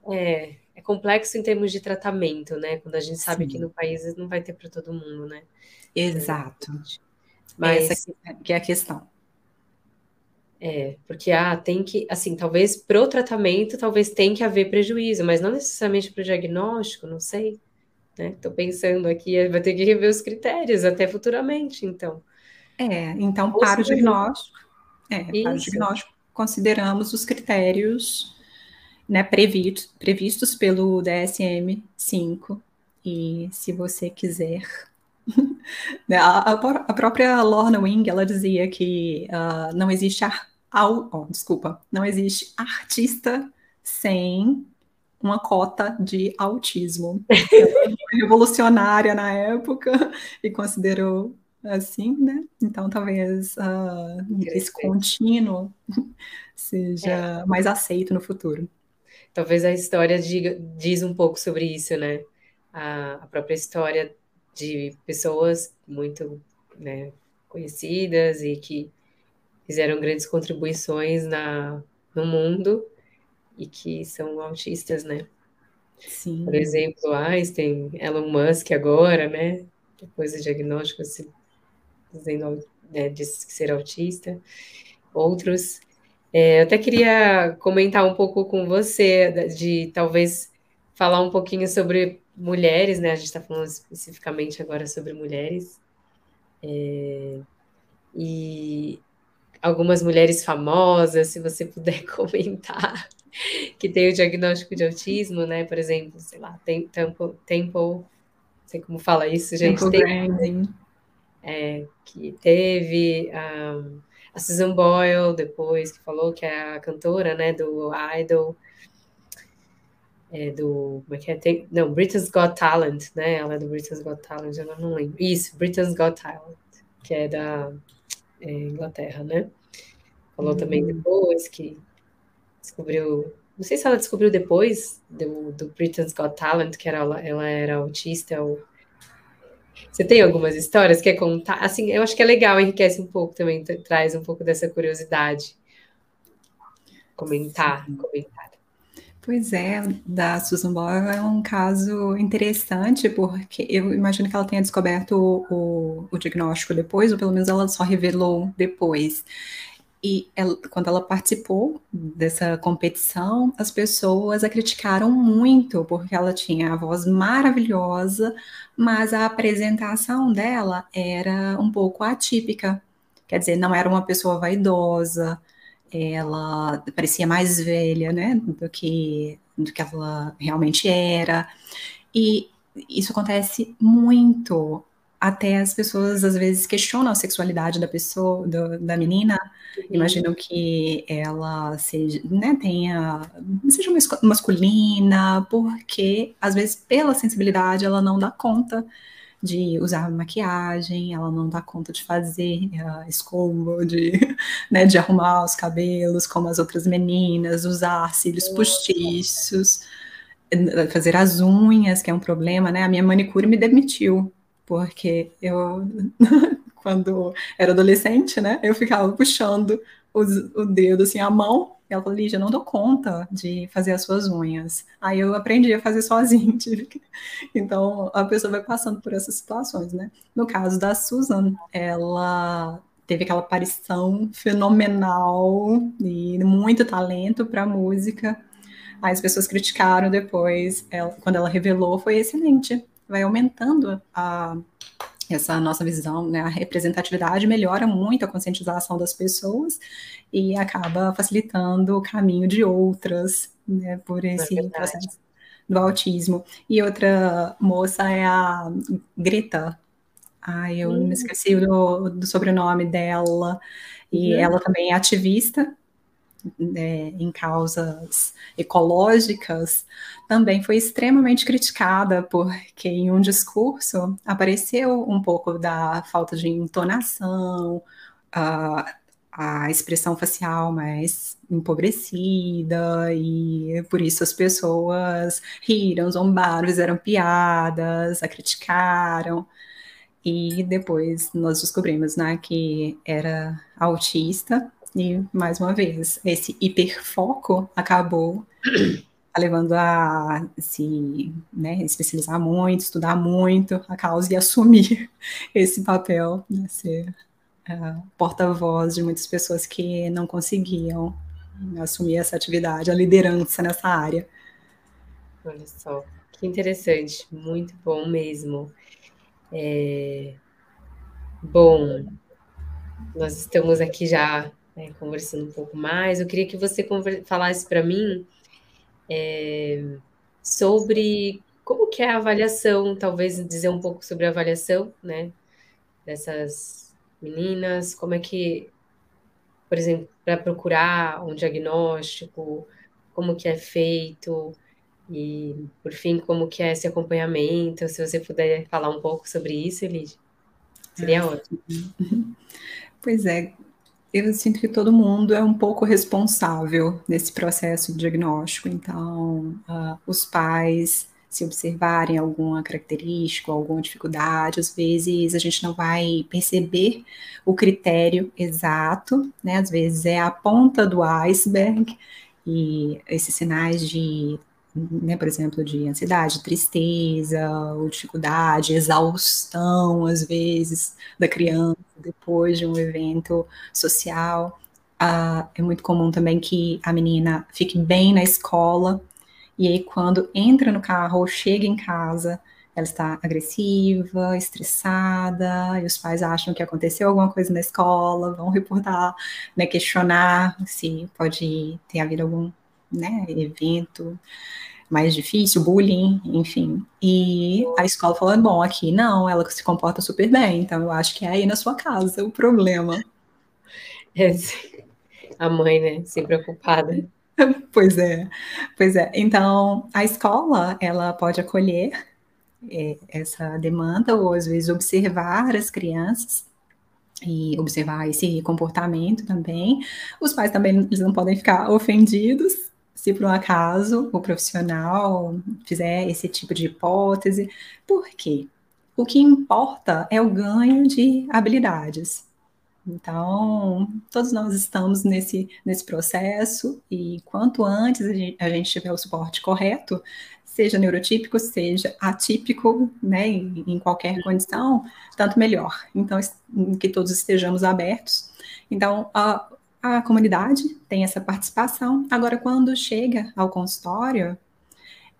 É, é complexo em termos de tratamento, né? Quando a gente sabe Sim. que no país não vai ter para todo mundo, né? Exato. Mas Essa que é a questão. É, porque ah, tem que, assim, talvez pro tratamento, talvez tenha que haver prejuízo, mas não necessariamente para o diagnóstico, não sei. Né? Tô pensando aqui, vai ter que rever os critérios até futuramente, então. É, então Ou para o diagnóstico, é, para o diagnóstico, consideramos os critérios né, previstos, previstos pelo DSM-5. E se você quiser né, a, a, própria Lorna Wing, ela dizia que uh, não existe ar, oh, desculpa, não existe artista sem uma cota de autismo. Ela foi revolucionária na época e considerou assim, né? Então talvez uh, esse contínuo seja é. mais aceito no futuro. Talvez a história diga, diz um pouco sobre isso, né? A, a própria história de pessoas muito né, conhecidas e que fizeram grandes contribuições na, no mundo e que são autistas, né? Sim. Por exemplo, Einstein, Elon Musk agora, né? Depois do diagnóstico, se dizendo, né, disse ser autista. Outros. É, eu até queria comentar um pouco com você, de talvez falar um pouquinho sobre mulheres, né? A gente está falando especificamente agora sobre mulheres. É, e algumas mulheres famosas, se você puder comentar, que tem o diagnóstico de autismo, né? Por exemplo, sei lá, tem Temple, Temple não sei como fala isso, gente. Temple tem, é, que teve um, a Susan Boyle depois, que falou que é a cantora, né, do Idol, é, do. Como é que é? Tem, não, Britain's Got Talent, né? Ela é do Britain's Got Talent, eu não lembro. Isso, Britain's Got Talent, que é da é, Inglaterra, né? Falou uhum. também depois que descobriu. Não sei se ela descobriu depois do, do Britain's Got Talent, que era, ela era autista ou. Você tem algumas histórias? Quer contar? Assim, eu acho que é legal, enriquece um pouco também, traz um pouco dessa curiosidade. Comentar, Sim. comentar. Pois é, da Susan Boyle é um caso interessante, porque eu imagino que ela tenha descoberto o, o, diagnóstico depois, ou pelo menos ela só revelou depois. E ela, quando ela participou dessa competição, as pessoas a criticaram muito, porque ela tinha a voz maravilhosa, mas a apresentação dela era um pouco atípica. Quer dizer, não era uma pessoa vaidosa, ela parecia mais velha, né, do que, do que ela realmente era. E isso acontece muito. Até as pessoas às vezes questionam a sexualidade da pessoa, do, da menina, uhum. imaginam que ela seja, né, tenha, seja masculina, porque às vezes pela sensibilidade ela não dá conta de usar maquiagem, ela não dá conta de fazer a escova, de, né, de arrumar os cabelos como as outras meninas, usar cílios postiços, fazer as unhas, que é um problema, né? A minha manicure me demitiu, porque eu, quando era adolescente, né, eu ficava puxando os, o dedo, assim, a mão, ela falou, Lígia, não dou conta de fazer as suas unhas. Aí eu aprendi a fazer sozinho. Então, a pessoa vai passando por essas situações, né? No caso da Susan, ela teve aquela aparição fenomenal e muito talento para música. Aí as pessoas criticaram depois, ela, quando ela revelou, foi excelente. Vai aumentando a essa nossa visão, né, a representatividade melhora muito a conscientização das pessoas e acaba facilitando o caminho de outras né, por é esse é processo do autismo. E outra moça é a Greta. Ai, eu me esqueci do, do sobrenome dela. E uhum. ela também é ativista né, em causas ecológicas, também foi extremamente criticada, porque em um discurso apareceu um pouco da falta de entonação, a, a expressão facial mais empobrecida e por isso as pessoas riram, zombaram, fizeram piadas, a criticaram. E depois nós descobrimos né, que era autista, e mais uma vez, esse hiperfoco acabou levando a se né, especializar muito, estudar muito a causa e assumir esse papel, né, ser uh, porta-voz de muitas pessoas que não conseguiam assumir essa atividade, a liderança nessa área. Olha só, que interessante, muito bom mesmo. É... Bom, nós estamos aqui já né, conversando um pouco mais. Eu queria que você falasse para mim é, sobre como que é a avaliação, talvez dizer um pouco sobre a avaliação, né, dessas meninas, como é que, por exemplo, para procurar um diagnóstico, como que é feito e, por fim, como que é esse acompanhamento, se você puder falar um pouco sobre isso, Elidia, seria é. ótimo. Pois é, eu sinto que todo mundo é um pouco responsável nesse processo diagnóstico. Então, uh, os pais, se observarem alguma característica, alguma dificuldade, às vezes a gente não vai perceber o critério exato, né? Às vezes é a ponta do iceberg e esses sinais de né, por exemplo, de ansiedade, tristeza, dificuldade, exaustão, às vezes, da criança depois de um evento social. Ah, é muito comum também que a menina fique bem na escola, e aí quando entra no carro ou chega em casa, ela está agressiva, estressada, e os pais acham que aconteceu alguma coisa na escola, vão reportar, né, questionar se pode ter havido algum né, evento mais difícil, bullying, enfim. E a escola falou: bom, aqui não, ela se comporta super bem, então eu acho que é aí na sua casa o problema. É, a mãe, né, sempre preocupada. pois é, pois é. Então, a escola, ela pode acolher é, essa demanda, ou às vezes observar as crianças e observar esse comportamento também. Os pais também eles não podem ficar ofendidos, se por um acaso o profissional fizer esse tipo de hipótese. Por quê? O que importa é o ganho de habilidades. Então, todos nós estamos nesse, nesse processo e quanto antes a gente, a gente tiver o suporte correto, seja neurotípico, seja atípico, né, em, em qualquer condição, tanto melhor. Então, que todos estejamos abertos. Então, a, a comunidade tem essa participação. Agora, quando chega ao consultório,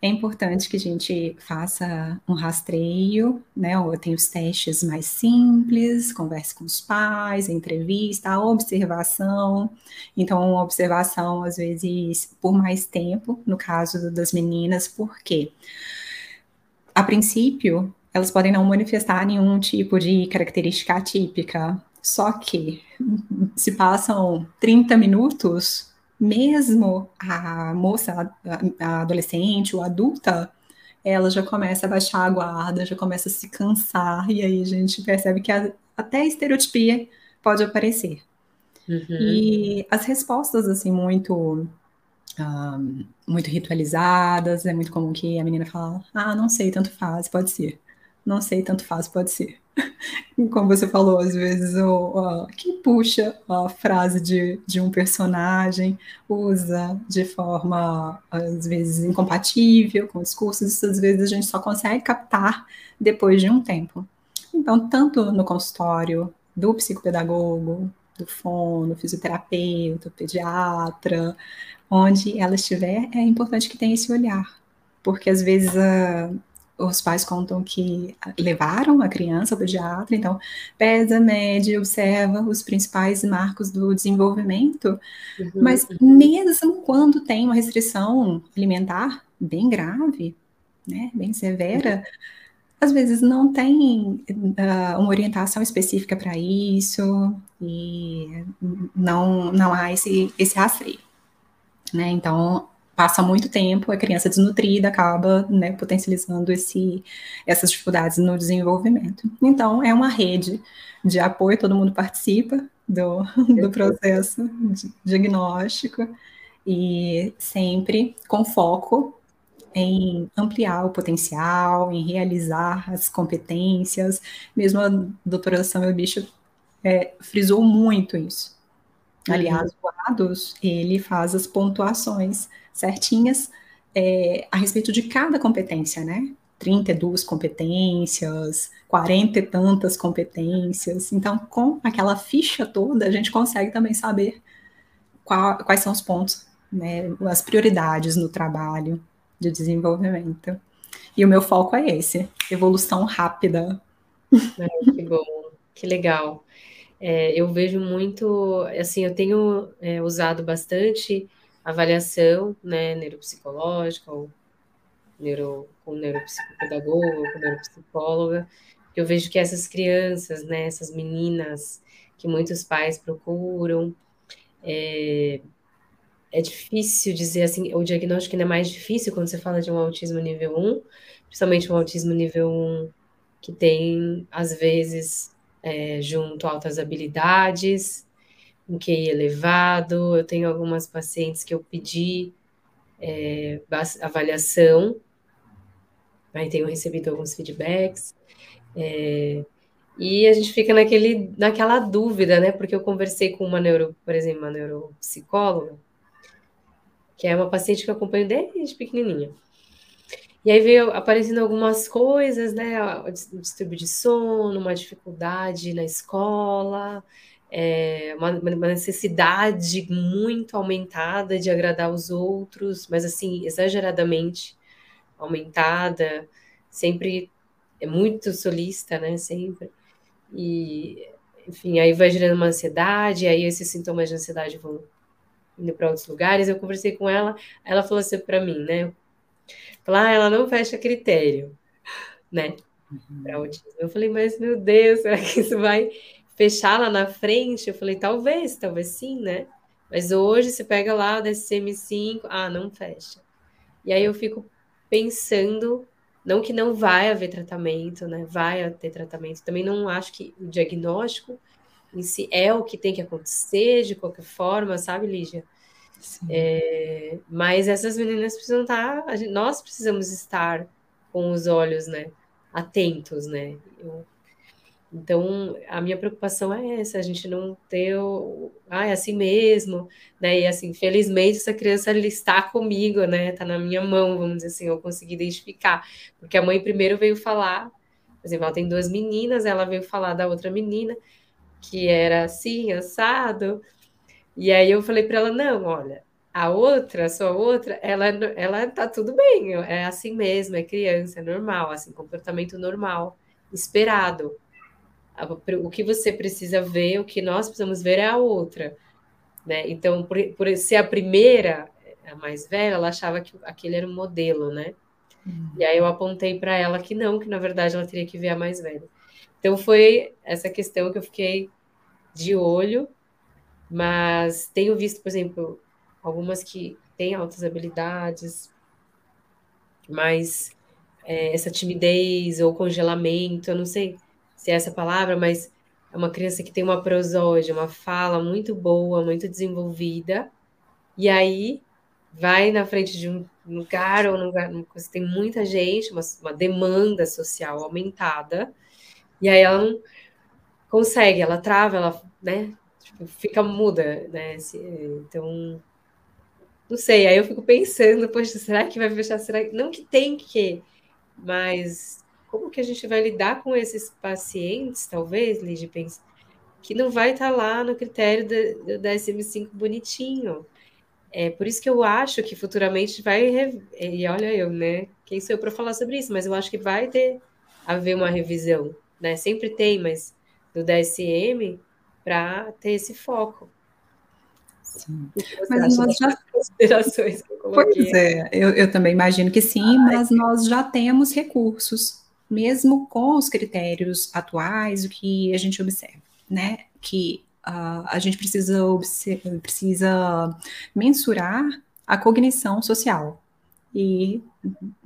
é importante que a gente faça um rastreio, né? Tem os testes mais simples, converse com os pais, entrevista, observação. Então, observação, às vezes, por mais tempo, no caso das meninas, por quê? A princípio, elas podem não manifestar nenhum tipo de característica atípica, só que se passam 30 minutos, mesmo a moça, a, adolescente ou adulta, ela já começa a baixar a guarda, já começa a se cansar, e aí a gente percebe que a, até a estereotipia pode aparecer. Uhum. E as respostas, assim, muito, um, ah, muito ritualizadas, é muito comum que a menina fala, ah, não sei, tanto faz, pode ser. Não sei, tanto faz, pode ser. Como você falou, às vezes o, o que puxa a frase de, de um personagem usa de forma, às vezes, incompatível com discursos, isso às vezes a gente só consegue captar depois de um tempo. Então, tanto no consultório do psicopedagogo, do fono, fisioterapeuta, pediatra, onde ela estiver, é importante que tenha esse olhar, porque às vezes a, os pais contam que levaram a criança ao pediatra, então pesa, mede, observa os principais marcos do desenvolvimento, uhum. mas mesmo quando tem uma restrição alimentar bem grave, né, bem severa, às vezes não tem uh, uma orientação específica para isso e não, não há esse, esse rastreio. Né? Então, passa muito tempo, a criança desnutrida acaba né, potencializando esse, essas dificuldades no desenvolvimento. Então, é uma rede de apoio, todo mundo participa, do, do processo diagnóstico e sempre com foco em ampliar o potencial, em realizar as competências. Mesmo a doutora Samuel Bishop é, frisou muito isso. Uhum. Aliás, o ADOS, ele faz as pontuações certinhas é, a respeito de cada competência, né? 32 competências, 40 e tantas competências. Então, com aquela ficha toda, a gente consegue também saber qual, quais são os pontos, né, as prioridades no trabalho de desenvolvimento. E o meu foco é esse, evolução rápida. Que bom, que legal. É, eu vejo muito, assim, eu tenho é, usado bastante avaliação, né, neuropsicológica ou neuro, com neuropsicopedagoga, com neuropsicóloga, eu vejo que essas crianças, né, essas meninas que muitos pais procuram, é, é difícil dizer assim, o diagnóstico ainda é mais difícil quando você fala de um autismo nível 1, principalmente um autismo nível 1 que tem, às vezes, é, junto altas habilidades, um QI elevado. Eu tenho algumas pacientes que eu pedi é, avaliação Aí tenho recebido alguns feedbacks. É, e a gente fica naquele, naquela dúvida, né? Porque eu conversei com uma neuro, por exemplo, uma neuropsicóloga, que é uma paciente que eu acompanho desde pequenininha. E aí veio aparecendo algumas coisas, né? O distúrbio de sono, uma dificuldade na escola, é, uma, uma, necessidade muito aumentada de agradar os outros, mas assim, exageradamente aumentada, sempre é muito solista, né? Sempre. E, enfim, aí vai gerando uma ansiedade, aí esses sintomas de ansiedade vão indo para outros lugares. Eu conversei com ela, ela falou assim para mim, né? Falar, ah, ela não fecha critério, né? Uhum. Para autismo. Eu falei, mas meu Deus, será que isso vai fechar lá na frente? Eu falei, talvez, talvez sim, né? Mas hoje você pega lá o DSM-5, ah, não fecha. E aí eu fico pensando, não que não vai haver tratamento, né? Vai ter tratamento. Também não acho que o diagnóstico em si é o que tem que acontecer de qualquer forma, sabe, Lígia? É, mas essas meninas precisam estar, tá, gente, nós precisamos estar com os olhos, né, atentos, né? Eu, então, a minha preocupação é essa, a gente não ter o, ah, é assim mesmo, né? E assim, felizmente essa criança está comigo, né? Está na minha mão, vamos dizer assim, eu consegui identificar, porque a mãe primeiro veio falar, por exemplo, ela tem duas meninas, ela veio falar da outra menina que era assim, assado. E aí eu falei para ela, não, olha, a outra, a sua outra, ela ela tá tudo bem, é assim mesmo, é criança, é normal, assim, comportamento normal, esperado o que você precisa ver, o que nós precisamos ver é a outra. Né? Então, por, por ser a primeira, a mais velha, ela achava que aquele era um modelo, né? Uhum. E aí eu apontei para ela que não, que na verdade ela teria que ver a mais velha. Então foi essa questão que eu fiquei de olho, mas tenho visto, por exemplo, algumas que têm altas habilidades, mas é, essa timidez ou congelamento, eu não sei se é essa palavra, mas é uma criança que tem uma prosódia, uma fala muito boa, muito desenvolvida, e aí vai na frente de um lugar ou num lugar que tem muita gente, uma, uma demanda social aumentada, e aí ela não consegue, ela trava, ela né, tipo, fica muda, né? Então, não sei, aí eu fico pensando, poxa, será que vai fechar? Será que não que tem que, mas como que a gente vai lidar com esses pacientes, talvez, Lígia, pense, que não vai estar tá lá no critério da, da SM5 bonitinho. É por isso que eu acho que futuramente vai. E olha eu, né? Quem sou eu para falar sobre isso? Mas eu acho que vai ter haver uma revisão, né? Sempre tem, mas do DSM para ter esse foco. Sim. Mas nós já considerações que eu Pois é, eu, eu também imagino que sim, Ai, mas nós já temos recursos mesmo com os critérios atuais, o que a gente observa, né? Que uh, a gente precisa, precisa mensurar a cognição social. e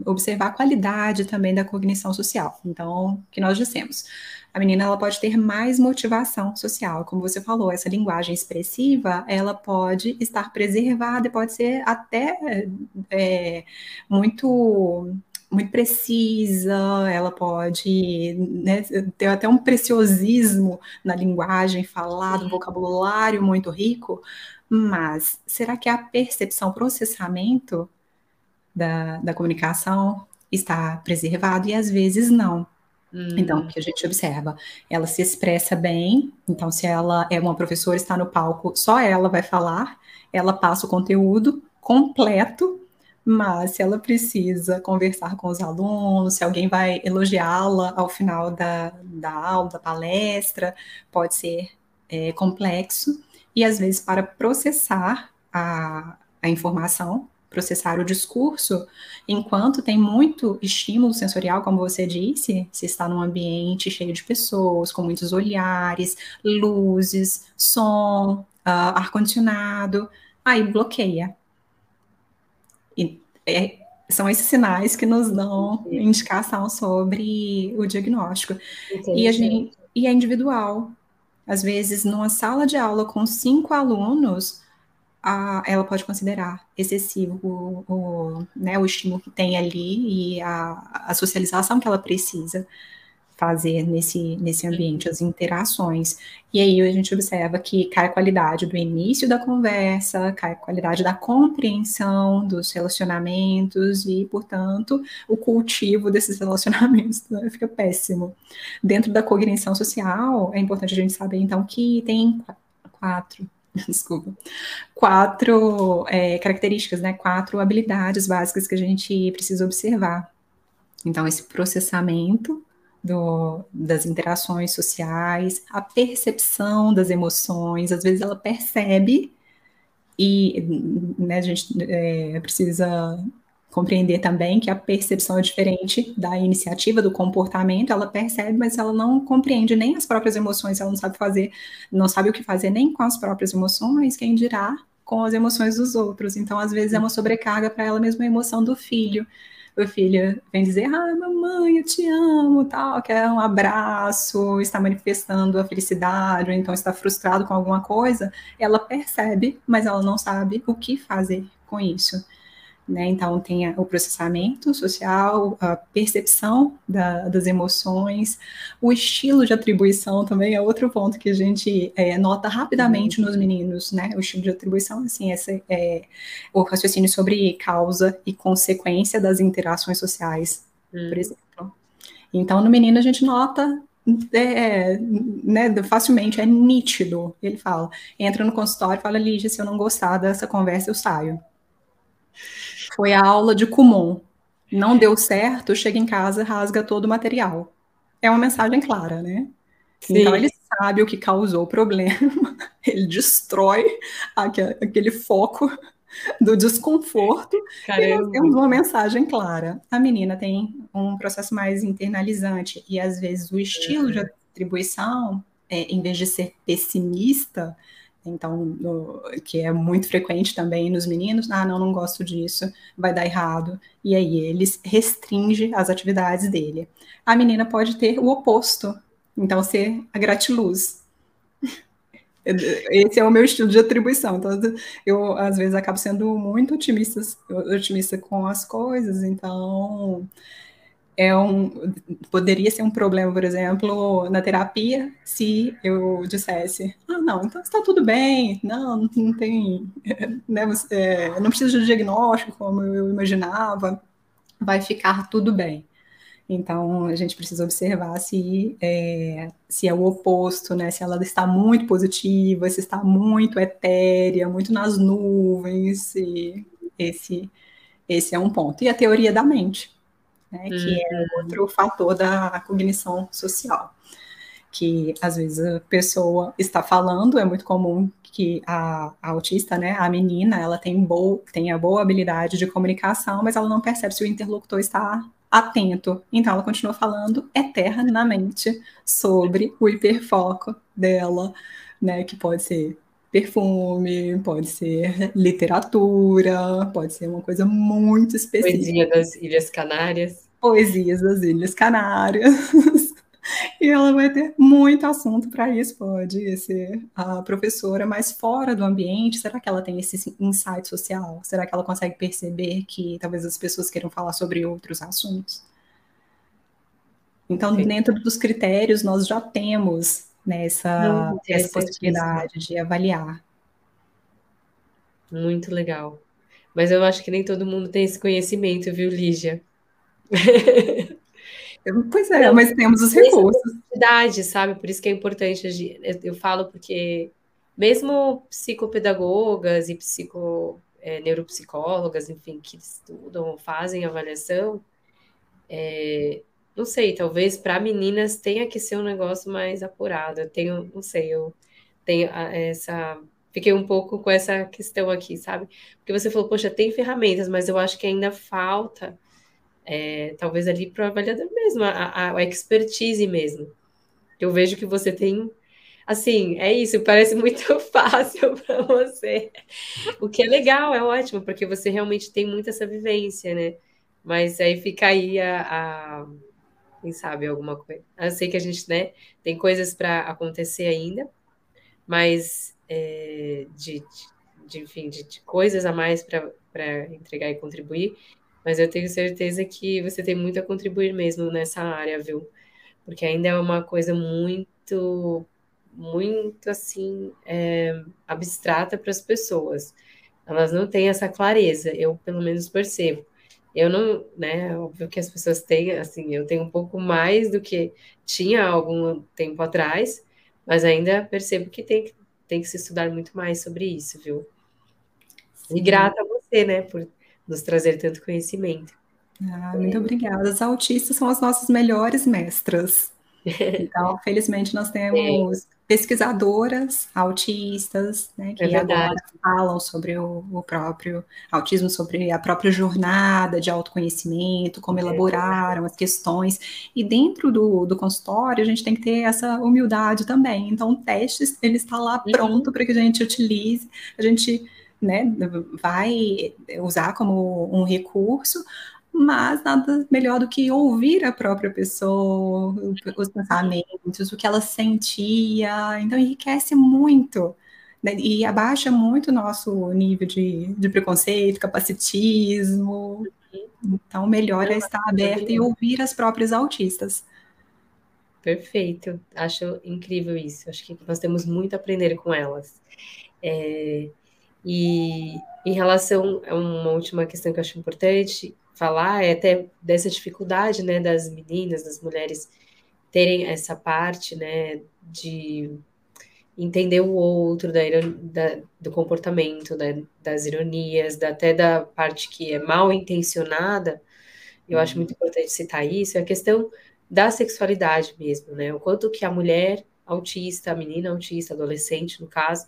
observar a qualidade também da cognição social. Então, o que nós dissemos? A menina ela pode ter mais motivação social, como você falou, essa linguagem expressiva, ela pode estar preservada e pode ser até é, muito muito precisa, ela pode né, ter até um preciosismo na linguagem falada, um vocabulário muito rico, mas será que a percepção, processamento da, da comunicação está preservado? E às vezes não. Hum. Então, o que a gente observa? Ela se expressa bem, então, se ela é uma professora, está no palco, só ela vai falar, ela passa o conteúdo completo mas se ela precisa conversar com os alunos, se alguém vai elogiá-la ao final da, da aula, da palestra, pode ser é, complexo. E às vezes, para processar a, a informação, processar o discurso, enquanto tem muito estímulo sensorial, como você disse, se está num ambiente cheio de pessoas, com muitos olhares, luzes, som, uh, ar-condicionado, aí bloqueia. E é, são esses sinais que nos dão indicação sobre o diagnóstico. E, a gente, e é individual. Às vezes, numa sala de aula com cinco alunos, a, ela pode considerar excessivo o, o, né, o estímulo que tem ali e a, a socialização que ela precisa fazer nesse, nesse ambiente, as interações. E aí a gente observa que cai a qualidade do início da conversa, cai a qualidade da compreensão dos relacionamentos e, portanto, o cultivo desses relacionamentos né, fica péssimo. Dentro da cognição social, é importante a gente saber, então, que tem quatro desculpa, quatro é, características, né, quatro habilidades básicas que a gente precisa observar. Então, esse processamento do, das interações sociais, a percepção das emoções, às vezes ela percebe e né, a gente é, precisa compreender também que a percepção é diferente da iniciativa, do comportamento, ela percebe, mas ela não compreende nem as próprias emoções, ela não sabe fazer, não sabe o que fazer nem com as próprias emoções, quem dirá com as emoções dos outros. Então, às vezes, é uma sobrecarga para ela mesma a emoção do filho o filho vem dizer, ah, mamãe, eu te amo, tal, quer um abraço, está manifestando a felicidade, ou então está frustrado com alguma coisa, ela percebe, mas ela não sabe o que fazer com isso. Né? Então, tem o processamento social, a percepção da, das emoções, o estilo de atribuição também é outro ponto que a gente é, nota rapidamente nos meninos, né? O estilo de atribuição, assim, esse, é, o raciocínio sobre causa e consequência das interações sociais, hum. por exemplo. Então, no menino, a gente nota é, né, facilmente, é nítido. Ele fala, entra no consultório e fala, Lígia, se eu não gostar dessa conversa, eu saio. Foi a aula de Kumon. Não deu certo, chega em casa, rasga todo o material. É uma mensagem clara, né? Sim. Então ele sabe o que causou o problema, ele destrói aquele foco do desconforto Caramba. e nós temos uma mensagem clara. A menina tem um processo mais internalizante e às vezes o estilo de atribuição, é, em vez de ser pessimista, então, no, que é muito frequente também nos meninos, ah, não, não gosto disso, vai dar errado. E aí eles restringe as atividades dele. A menina pode ter o oposto, então ser a gratiluz. Esse é o meu estilo de atribuição. Então, eu às vezes acabo sendo muito otimista, otimista com as coisas, então é um, poderia ser um problema, por exemplo, na terapia, se eu dissesse, ah, não, então está tudo bem, não, não tem, né, é, não precisa de diagnóstico como eu imaginava, vai ficar tudo bem. Então, a gente precisa observar se é, se é o oposto, né? Se ela está muito positiva, se está muito etérea, muito nas nuvens. esse, esse é um ponto. E a teoria da mente né, uhum. que é uhum. outro fator da cognição social. Que às vezes a pessoa está falando, é muito comum que a, a autista, né, a menina, ela tem, a boa habilidade de comunicação, mas ela não percebe se o interlocutor está atento. Então ela continua falando eternamente sobre o hiperfoco dela, né, que pode ser perfume, pode ser literatura, pode ser uma coisa muito específica. Poesia das Ilhas Canárias. Poesias das Ilhas Canárias. e ela vai ter muito assunto para isso, pode ser a professora, mas fora do ambiente, será que ela tem esse insight social? Será que ela consegue perceber que talvez as pessoas queiram falar sobre outros assuntos? Então, Sim. dentro dos critérios, nós já temos né, essa, essa possibilidade de avaliar. Muito legal. Mas eu acho que nem todo mundo tem esse conhecimento, viu, Lígia? Pois é, Não, mas temos os recursos. Cidade, sabe? Por isso que é importante. Eu falo porque mesmo psicopedagogas e psico, é, neuropsicólogas, enfim, que estudam, fazem avaliação, é, não sei, talvez para meninas tenha que ser um negócio mais apurado. Eu tenho, não sei, eu tenho essa. Fiquei um pouco com essa questão aqui, sabe? Porque você falou, poxa, tem ferramentas, mas eu acho que ainda falta é, talvez ali para o avaliador mesmo, a, a, expertise mesmo. Eu vejo que você tem, assim, é isso, parece muito fácil para você, o que é legal, é ótimo, porque você realmente tem muito essa vivência, né? Mas aí fica aí a, a quem sabe alguma coisa. Eu sei que a gente, né, tem coisas para acontecer ainda, mas é, de, de, de, enfim, de, de coisas a mais para entregar e contribuir, mas eu tenho certeza que você tem muito a contribuir mesmo nessa área, viu? Porque ainda é uma coisa muito, muito assim, é, abstrata para as pessoas. Elas não têm essa clareza, eu pelo menos percebo. Eu não, né, óbvio que as pessoas têm, assim, eu tenho um pouco mais do que tinha algum tempo atrás, mas ainda percebo que tem, tem que se estudar muito mais sobre isso, viu? Sim. E grata a você, né, por nos trazer tanto conhecimento. Ah, muito obrigada. As autistas são as nossas melhores mestras. Então, felizmente, nós temos é. pesquisadoras autistas, né, que é agora falam sobre o, o, próprio autismo, sobre a própria jornada de autoconhecimento, como é elaboraram as questões. E dentro do, do consultório, a gente tem que ter essa humildade também. Então, o teste, ele está lá uhum. pronto uhum. para que a gente utilize, a gente né, vai usar como um recurso, mas nada melhor do que ouvir a própria pessoa, os pensamentos, o que ela sentia, então enriquece muito. Né, e abaixa muito o nosso nível de, de preconceito, capacitismo. Então, melhor é estar aberta e ouvir as próprias autistas. Perfeito, acho incrível isso. Acho que nós temos muito a aprender com elas. É, e em relação a uma última questão que eu acho importante falar, é até dessa dificuldade, né, das meninas, das mulheres terem essa parte, né, de entender o outro, da, da do comportamento, né, das ironias, da, até da parte que é mal intencionada, eu acho muito importante citar isso, é a questão da sexualidade mesmo, né, o quanto que a mulher autista, a menina autista, adolescente, no caso,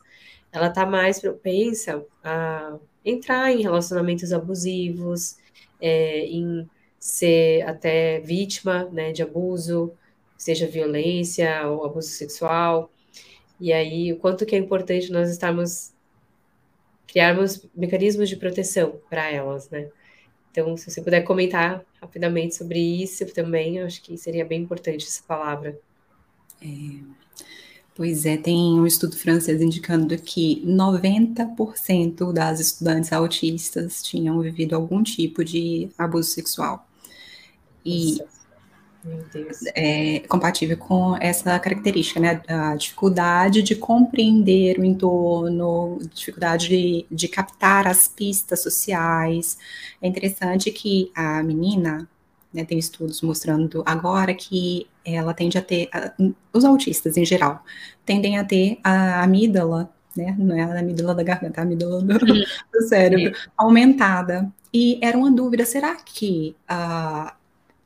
ela está mais propensa a entrar em relacionamentos abusivos, é, em ser até vítima né, de abuso, seja violência ou abuso sexual. E aí, o quanto que é importante nós estarmos criarmos mecanismos de proteção para elas, né? Então, se você puder comentar rapidamente sobre isso também, eu acho que seria bem importante essa palavra. É, Pois é, tem um estudo francês indicando que 90% das estudantes autistas tinham vivido algum tipo de abuso sexual. E é compatível com essa característica, né? A dificuldade de compreender o entorno, dificuldade de, de captar as pistas sociais. É interessante que a menina, né, tem estudos mostrando agora que ela tende a ter, a, os autistas em geral, tendem a ter a amígdala, né, não é a amígdala da garganta, a amígdala do, do cérebro, aumentada. E era uma dúvida, será que uh,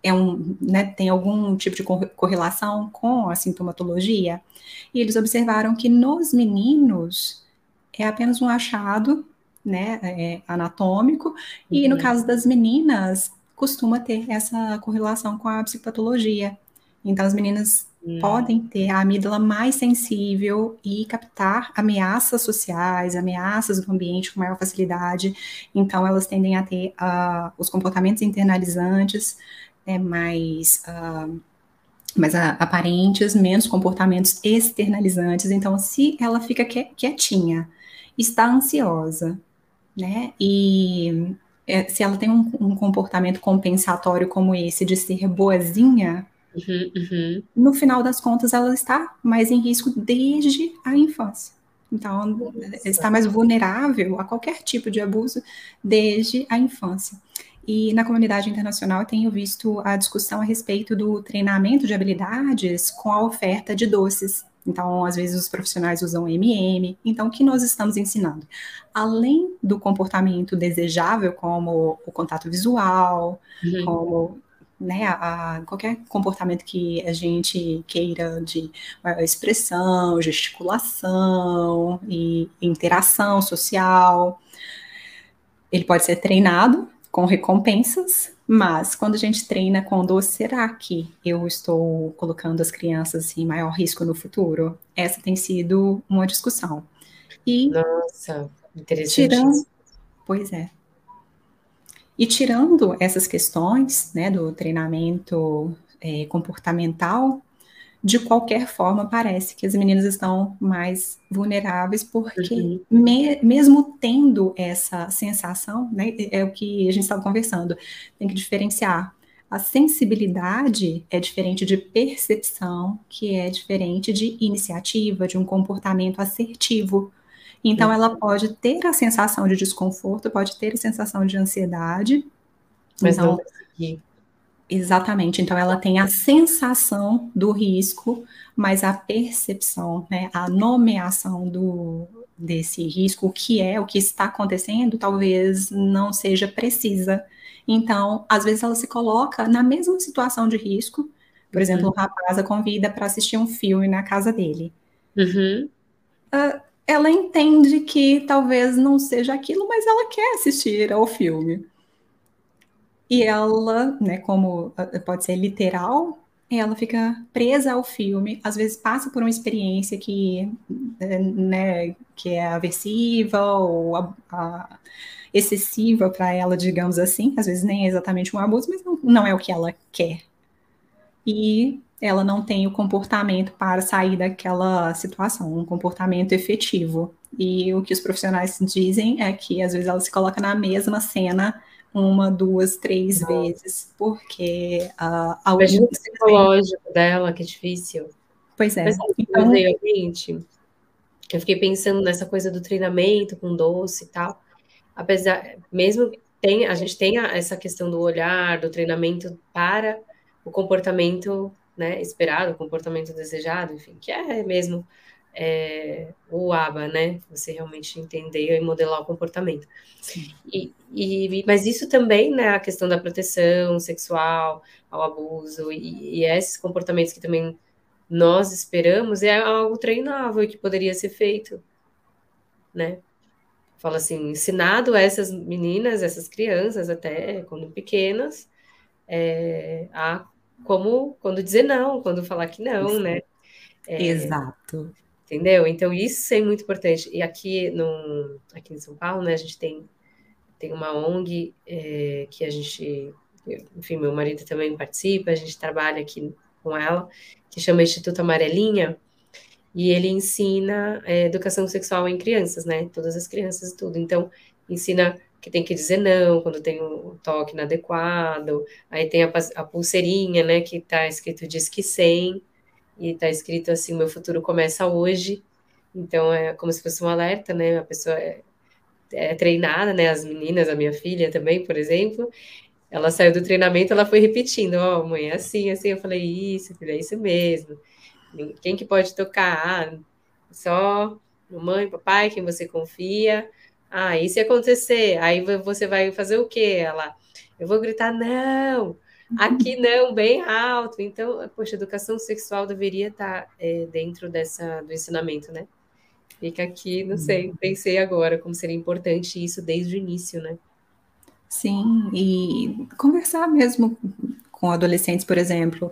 é um, né, tem algum tipo de correlação com a sintomatologia? E eles observaram que nos meninos é apenas um achado né, é, anatômico, uhum. e no uhum. caso das meninas, costuma ter essa correlação com a psicopatologia. Então, as meninas hum. podem ter a amígdala mais sensível e captar ameaças sociais, ameaças do ambiente com maior facilidade. Então, elas tendem a ter uh, os comportamentos internalizantes né, mais, uh, mais aparentes, menos comportamentos externalizantes. Então, se ela fica quietinha, está ansiosa, né, e é, se ela tem um, um, comportamento compensatório como esse de ser boazinha, uhum, uhum. no final das contas ela está mais em risco desde a infância. Então, está mais vulnerável a qualquer tipo de abuso desde a infância. E na comunidade internacional eu tenho visto a discussão a respeito do treinamento de habilidades com a oferta de doces. Então, às vezes os profissionais usam MM. Então, o que nós estamos ensinando? Além do comportamento desejável, como o contato visual, uhum. como né, a, a, qualquer comportamento que a gente queira de expressão, gesticulação e interação social, ele pode ser treinado com recompensas, mas quando a gente treina com doce, será que eu estou colocando as crianças em maior risco no futuro? Essa tem sido uma discussão. E Nossa, interessante. Tirando, pois é. E tirando essas questões né, do treinamento é, comportamental, de qualquer forma, parece que as meninas estão mais vulneráveis, porque uhum. me, mesmo tendo essa sensação, né, é o que a gente estava conversando, tem que diferenciar. A sensibilidade é diferente de percepção, que é diferente de iniciativa, de um comportamento assertivo. Então, uhum. ela pode ter a sensação de desconforto, pode ter a sensação de ansiedade, mas então, não conseguir Exatamente. Então, ela tem a sensação do risco, mas a percepção, né, a nomeação do, desse risco, o que é, o que está acontecendo, talvez não seja precisa. Então, às vezes ela se coloca na mesma situação de risco. Por exemplo, uhum. um rapaz a convida para assistir um filme na casa dele. Uhum. Uh, ela entende que talvez não seja aquilo, mas ela quer assistir ao filme. E ela, né, como ah, pode ser literal, ela fica presa ao filme, às vezes passa por uma experiência que, né, que é aversiva ou a, a excessiva para ela, digamos assim. Às vezes nem é exatamente um abuso, mas não, não é o que ela quer. E ela não tem o comportamento para sair daquela situação, um comportamento efetivo. E o que os profissionais dizem é que às vezes ela se coloca na mesma cena uma, duas, três Nossa. vezes, porque uh, a Imagina o psicológico dela, que difícil. Pois é. Mas, então... realmente, eu fiquei pensando nessa coisa do treinamento com doce e tal. Apesar, mesmo tem, a gente tem essa questão do olhar, do treinamento para o comportamento né, esperado, o comportamento desejado, enfim, que é mesmo é, o ABA, né? Você realmente entender e modelar o comportamento. E, e, mas isso também, né? A questão da proteção sexual, ao abuso e, e esses comportamentos que também nós esperamos é algo treinável e que poderia ser feito, né? Fala assim, ensinado a essas meninas, essas crianças até quando pequenas, é, a como quando dizer não, quando falar que não, né? É, Exato. Entendeu? Então, isso é muito importante. E aqui, no, aqui em São Paulo, né, a gente tem, tem uma ONG é, que a gente, enfim, meu marido também participa, a gente trabalha aqui com ela, que chama Instituto Amarelinha, e ele ensina é, educação sexual em crianças, né? Todas as crianças e tudo. Então, ensina que tem que dizer não quando tem um toque inadequado, aí tem a, a pulseirinha, né, que tá escrito Disque 100, e está escrito assim: meu futuro começa hoje. Então é como se fosse um alerta, né? A pessoa é, é treinada, né? As meninas, a minha filha também, por exemplo, ela saiu do treinamento, ela foi repetindo: ó, oh, mãe, é assim, assim. Eu falei: isso, filha, é isso mesmo. Quem que pode tocar? Ah, só mamãe, papai, quem você confia. Ah, e se acontecer? Aí você vai fazer o quê? Ela, eu vou gritar: não Aqui não, bem alto. Então, poxa, educação sexual deveria estar é, dentro dessa, do ensinamento, né? Fica aqui, não sei, uhum. pensei agora como seria importante isso desde o início, né? Sim, e conversar mesmo com adolescentes, por exemplo,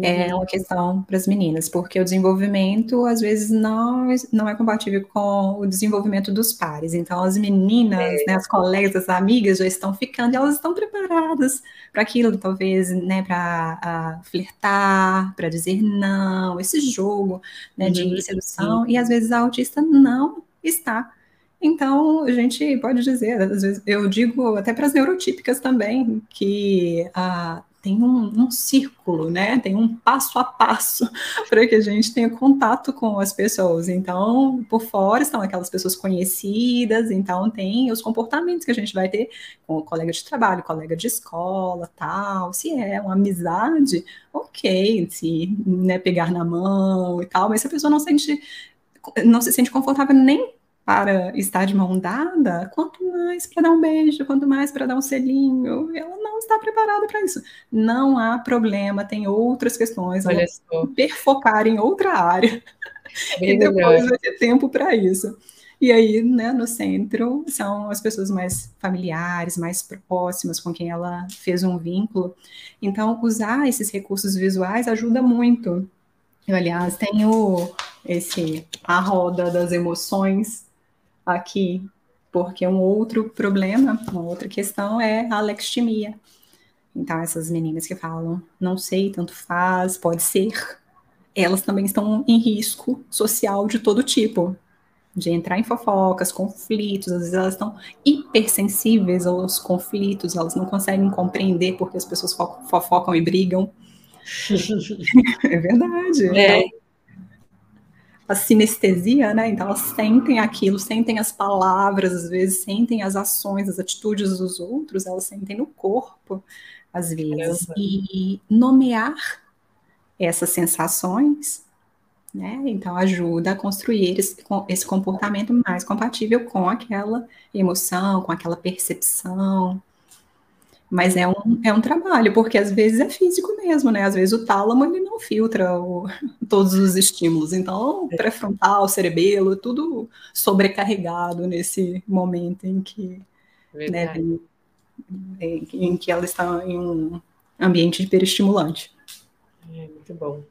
é uhum. é uma questão para as meninas, porque o desenvolvimento às vezes não, não é compatível com o desenvolvimento dos pares. Então, as meninas, é. né, as colegas, as amigas já estão ficando e elas estão preparadas para aquilo, talvez, né, para flertar, para dizer não, esse jogo né, uhum. de sedução, e às vezes a autista não está. Então, a gente pode dizer, às vezes, eu digo até para as neurotípicas também, que ah, tem um, um, círculo, né? Tem um passo a passo para que a gente tenha contato com as pessoas. Então, por fora estão aquelas pessoas conhecidas, então tem os comportamentos que a gente vai ter com o colega de trabalho, colega de escola, tal. Se é uma amizade, ok, se né, pegar na mão e tal, mas se a pessoa não sente não se sente confortável nem para estar de mão dada, quanto mais para dar um beijo, quanto mais para dar um selinho, ela não está preparada para isso. Não há problema, tem outras questões, Olha ela perfocar em outra área. É e depois vai ter tempo para isso. E aí, né, no centro, são as pessoas mais familiares, mais próximas, com quem ela fez um vínculo. Então, usar esses recursos visuais ajuda muito. Eu, aliás, tenho esse a roda das emoções aqui, porque um outro problema, uma outra questão é a alextimia. Então, essas meninas que falam, não sei, tanto faz, pode ser, elas também estão em risco social de todo tipo, de entrar em fofocas, conflitos, às vezes elas estão hipersensíveis aos conflitos, elas não conseguem compreender porque as pessoas fofocam e brigam. é verdade. É. Então, a sinestesia, né? Então elas sentem aquilo, sentem as palavras, às vezes sentem as ações, as atitudes dos outros, elas sentem no corpo, às vezes. E nomear essas sensações, né? Então ajuda a construir esse, esse comportamento mais compatível com aquela emoção, com aquela percepção. Mas é um, é um trabalho, porque às vezes é físico mesmo, né? Às vezes o tálamo ele não filtra o, todos os estímulos. Então, é. pré-frontal, cerebelo, tudo sobrecarregado nesse momento em que, né, em, em, em, que ela está em um ambiente hiperestimulante. É, muito bom.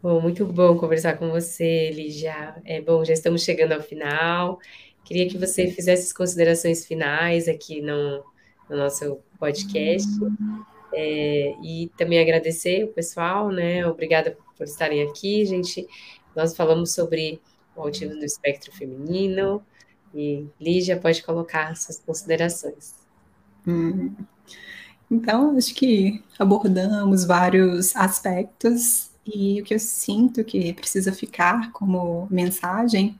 Bom, muito bom conversar com você, Lígia. É bom, já estamos chegando ao final. Queria que você fizesse as considerações finais aqui no, no nosso podcast. É, e também agradecer o pessoal, né? Obrigada por estarem aqui, gente. Nós falamos sobre o autismo do espectro feminino. E Lígia pode colocar suas considerações. Hum. Então, acho que abordamos vários aspectos e o que eu sinto que precisa ficar como mensagem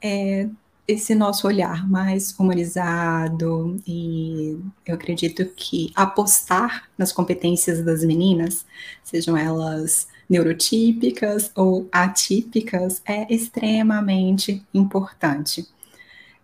é esse nosso olhar mais humanizado e eu acredito que apostar nas competências das meninas, sejam elas neurotípicas ou atípicas, é extremamente importante.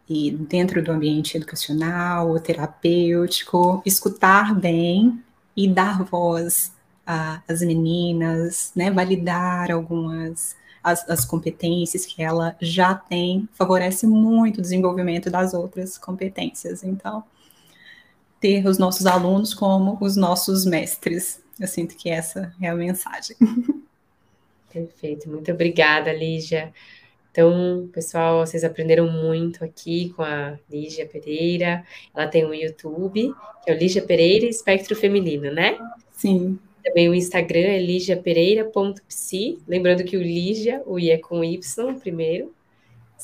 E dentro do ambiente educacional, terapêutico, escutar bem e dar voz às meninas, né, validar algumas as, as competências que ela já tem, favorece muito o desenvolvimento das outras competências. Então, ter os nossos alunos como os nossos mestres. Eu sinto que essa é a mensagem. Perfeito, muito obrigada, Lígia. Então, pessoal, vocês aprenderam muito aqui com a Lígia Pereira. Ela tem um YouTube, que é o Lígia Pereira Espectro Feminino, né? Sim. Também o Instagram é ligiapereira.psi. Lembrando que o Ligia, o I é com Y primeiro,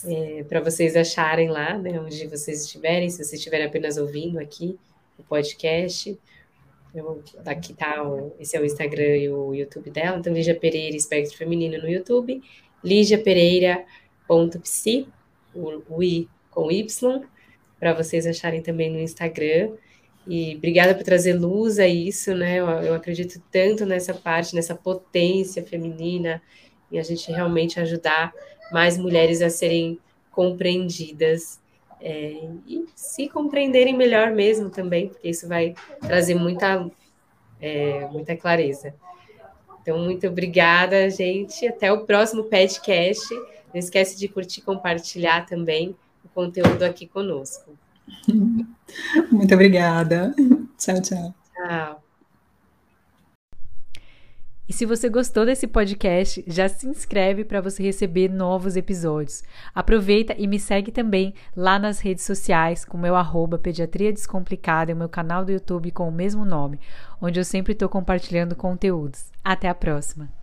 é, para vocês acharem lá, né, onde vocês estiverem, se vocês estiverem apenas ouvindo aqui o podcast. Eu, aqui tá, o, esse é o Instagram e o YouTube dela. Então, Lígia Pereira, Espectro Feminino no YouTube. ligiapereira.psi, o, o I com Y, para vocês acharem também no Instagram. E obrigada por trazer luz a isso, né? Eu, eu, acredito tanto nessa parte, nessa potência feminina, e a gente realmente ajudar mais mulheres a serem compreendidas é, e se compreenderem melhor mesmo também, porque isso vai trazer muita, é, muita clareza. Então, muito obrigada, gente. Até o próximo podcast. Não esquece de curtir e compartilhar também o conteúdo aqui conosco. Muito obrigada. Tchau, tchau. Tchau. E se você gostou desse podcast, já se inscreve para você receber novos episódios. Aproveita e me segue também lá nas redes sociais com meu arroba Pediatria Descomplicada e o meu canal do YouTube com o mesmo nome, onde eu sempre estou compartilhando conteúdos. Até a próxima!